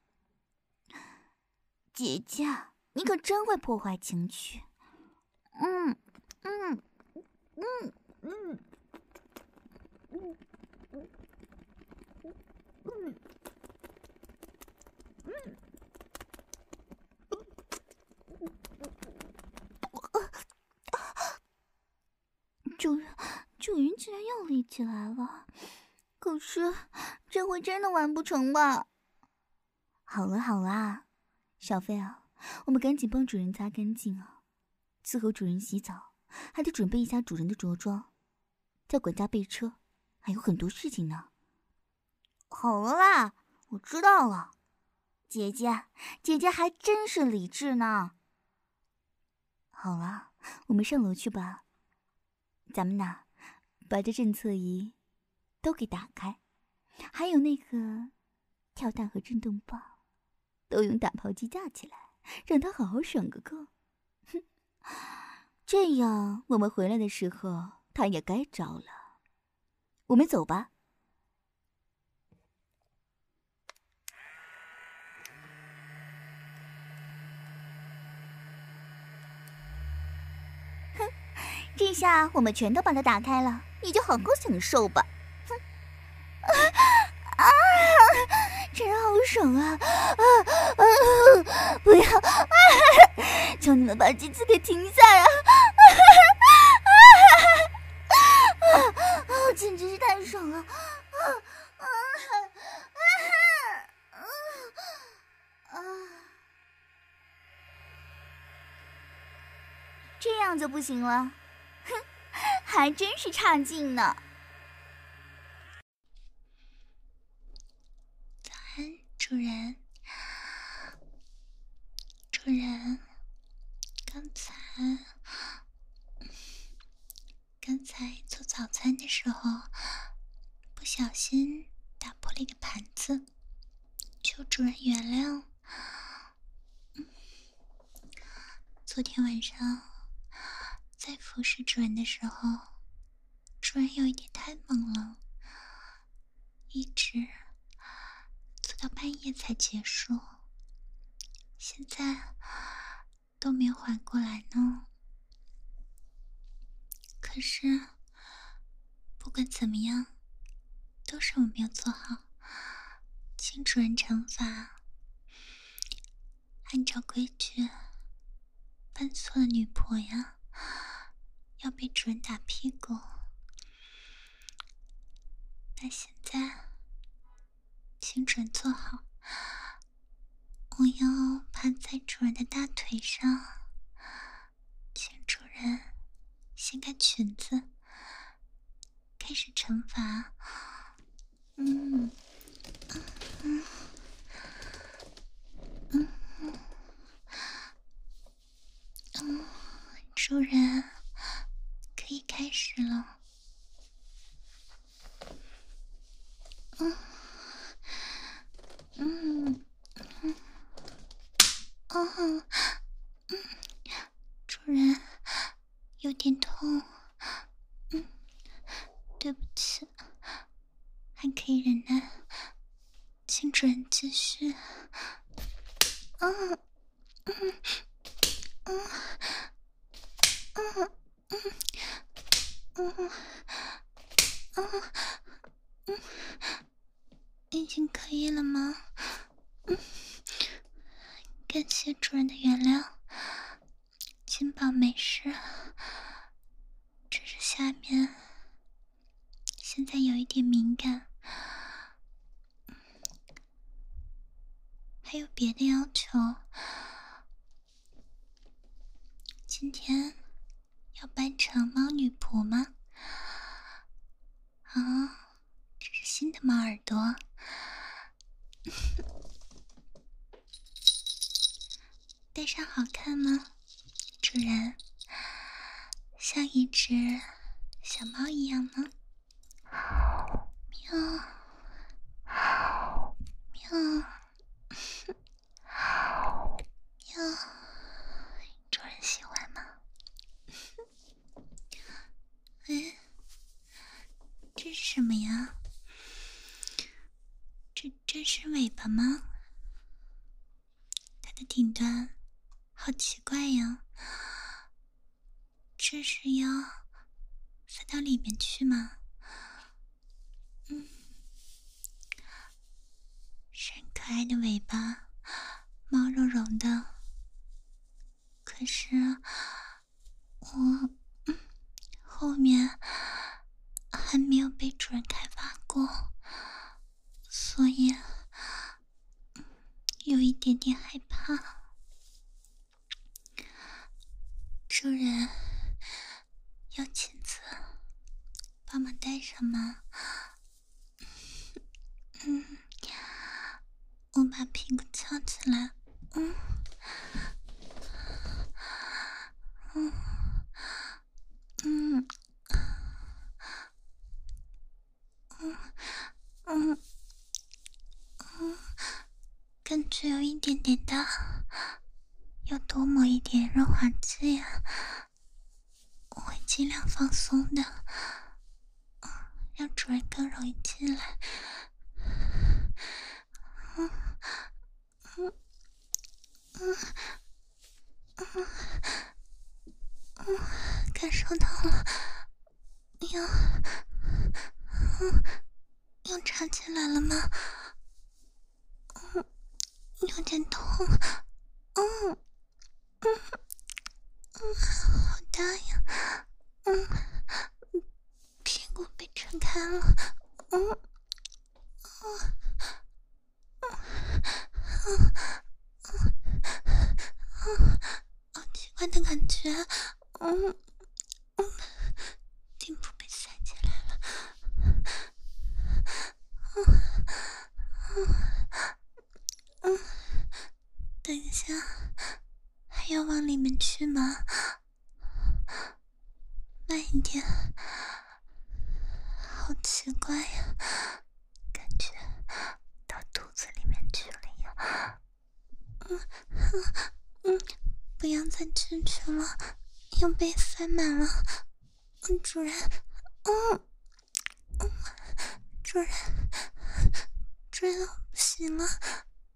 姐姐，你可真会破坏情趣。嗯嗯嗯嗯嗯嗯。主人，主人竟然又立起来了，可是这回真完不成吧？好了好了，小飞啊，我们赶紧帮主人擦干净啊，伺候主人洗澡，还得准备一下主人的着装，叫管家备车，还有很多事情呢。好了啦，我知道了。姐姐，姐姐还真是理智呢。好了，我们上楼去吧。咱们呐，把这侦测仪都给打开，还有那个跳蛋和震动棒，都用打炮机架起来，让他好好爽个够。哼，这样我们回来的时候，他也该着了。我们走吧。哼这下我们全都把它打开了，你就好好享受吧。哼，啊，真好爽啊！啊啊！不要，啊，求你们把机子给停下呀！啊啊啊！简直是太爽了！啊啊啊啊啊！这样就不行了。哼还真是差劲呢！早安，主人。主人，刚才，刚才做早餐的时候，不小心打破了一个盘子，求主人原谅。昨天晚上。在服侍主人的时候，主人有一点太猛了，一直到半夜才结束，现在都没缓过来呢。可是不管怎么样，都是我没有做好，请主人惩罚。按照规矩，犯错的女仆呀，要被主人打屁股。那现在，请主人坐好，我要趴在主人的大腿上，请主人掀开裙子，开始惩罚。嗯，嗯，嗯，嗯，主人可以开始了。嗯，嗯，嗯，嗯，嗯，主人有点痛，嗯，对不起，还可以忍耐，请主人继续。嗯，嗯，嗯，嗯，嗯，嗯，嗯，嗯。已经可以了吗？嗯，感谢主人的原谅，金宝没事，只是下面现在有一点敏感，还有别的要求。今天要扮成猫女仆吗？啊，新的猫耳朵。戴上好看吗，主人？像一只小猫一样吗？喵，喵，喵，主人喜欢吗？[laughs] 哎，这是什么呀？这是尾巴吗？它的顶端好奇怪呀！这是要塞到里面去吗？嗯，是可爱的尾巴，毛茸茸的。可是我，后面还没有被主人开发过。所以，有一点点害怕。主人，要亲自帮忙带上吗？嗯，我把屁股翘起来。嗯，嗯，嗯，嗯，嗯。感觉有一点点大，要多抹一点润滑剂啊！我会尽量放松的，让主人更容易进来。嗯嗯嗯嗯嗯，感受到了，要嗯要插进来了吗？有点痛，嗯嗯嗯，好大呀，嗯，屁股被撑开了，嗯嗯嗯嗯嗯，好奇怪的感觉，嗯嗯，顶部被塞起来了，嗯嗯。嗯，等一下，还要往里面去吗？慢一点，好奇怪呀，感觉到肚子里面去了呀。嗯嗯嗯，不要再进去了，要被塞满了。主人，嗯嗯，主人，主人，不行了。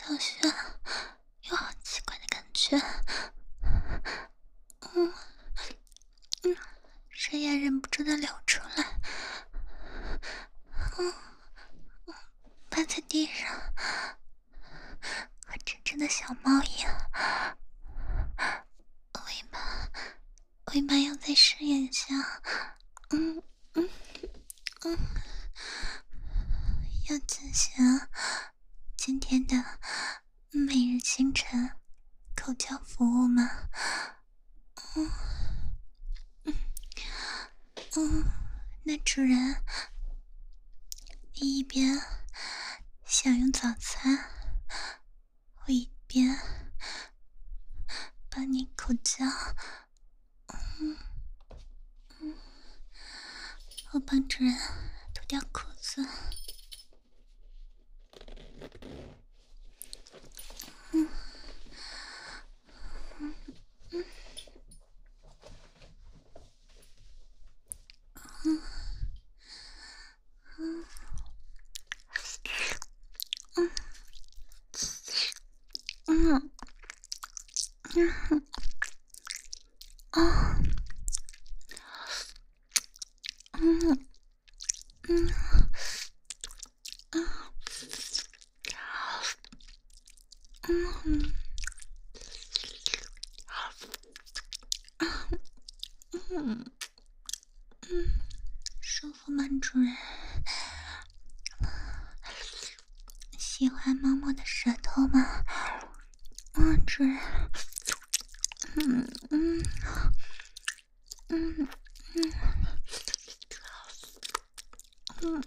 小穴有好奇怪的感觉，嗯嗯，水也忍不住的流出来，嗯嗯，趴在地上，和真正的小猫一样，尾巴尾巴要在睡眼下。嗯嗯嗯，要进行今天的每日清晨口交服务吗？嗯嗯嗯，那主人，你一边享用早餐，我一边帮你口交。嗯。我帮主人脱掉裤子。嗯嗯嗯嗯嗯嗯嗯啊。嗯嗯嗯嗯嗯嗯，舒服吗，主人？喜欢猫猫的舌头吗？嗯，主人。嗯嗯嗯。嗯嗯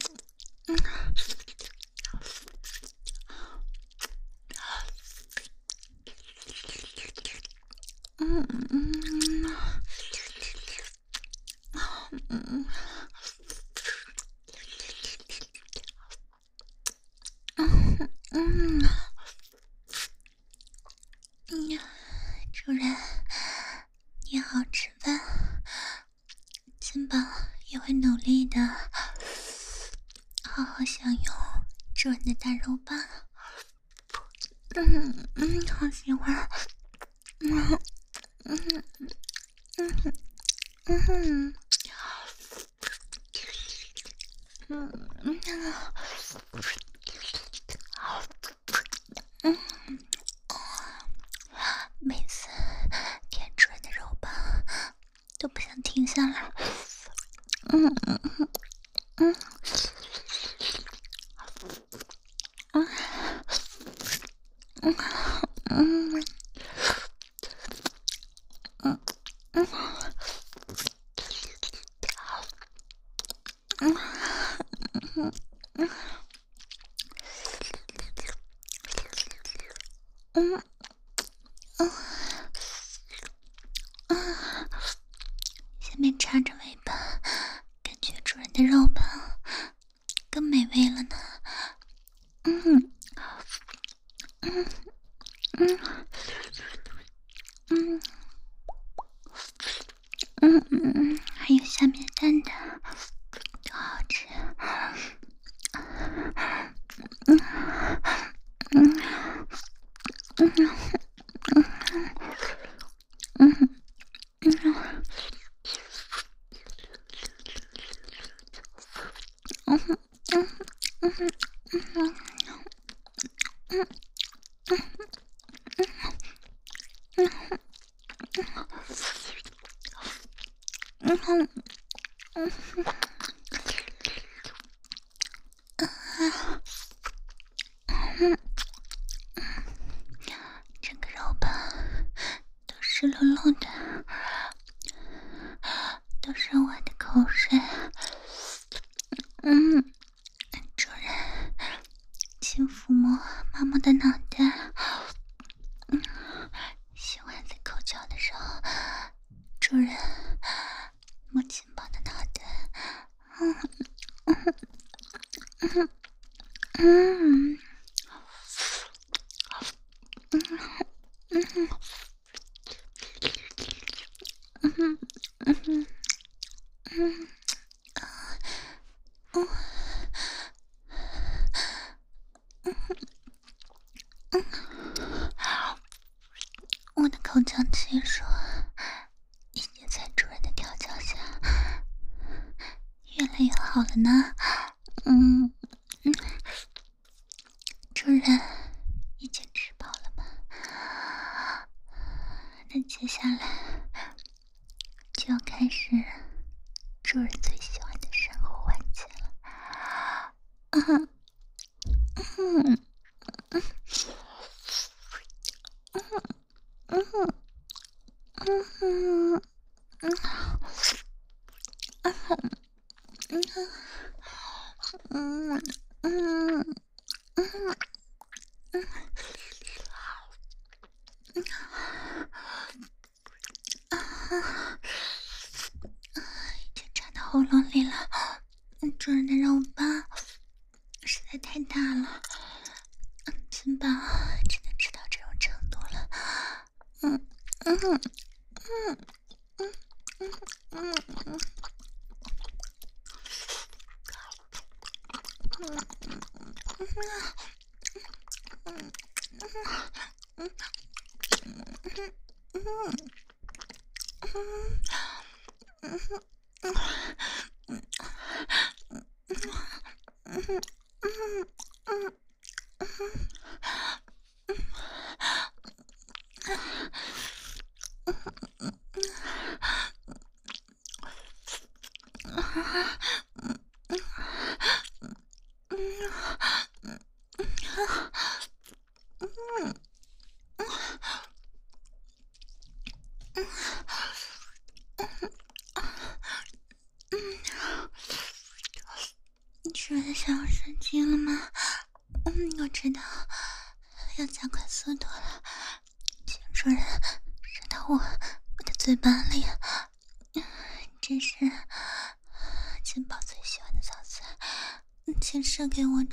嗯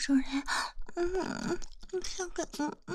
主人。嗯小嗯嗯嗯。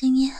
今夜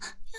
あ。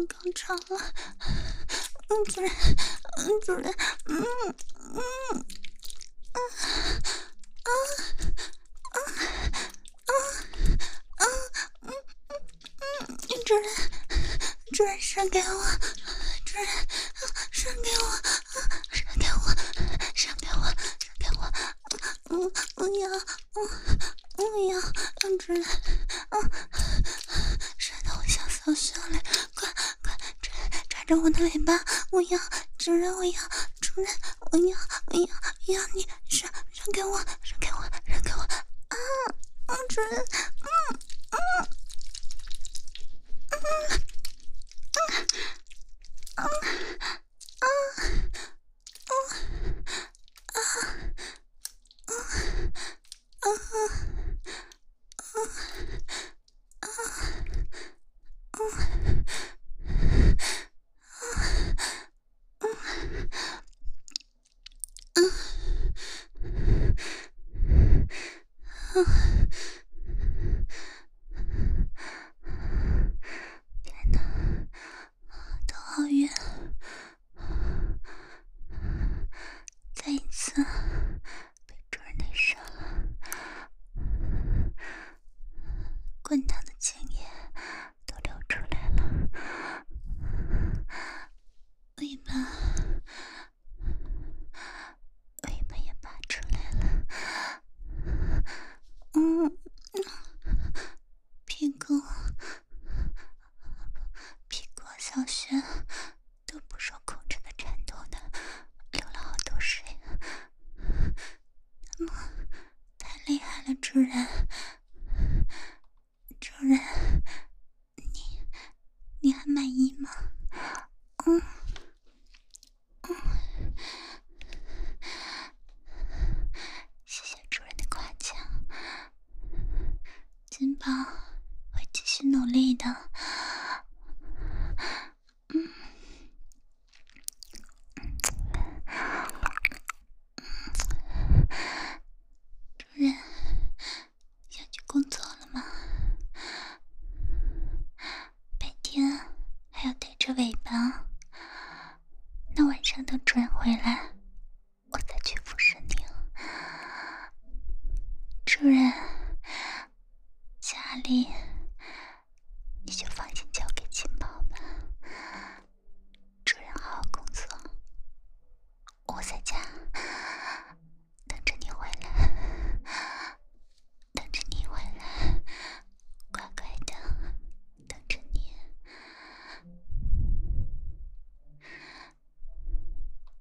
我刚了。嗯主人嘴巴，我要主人，我要主人，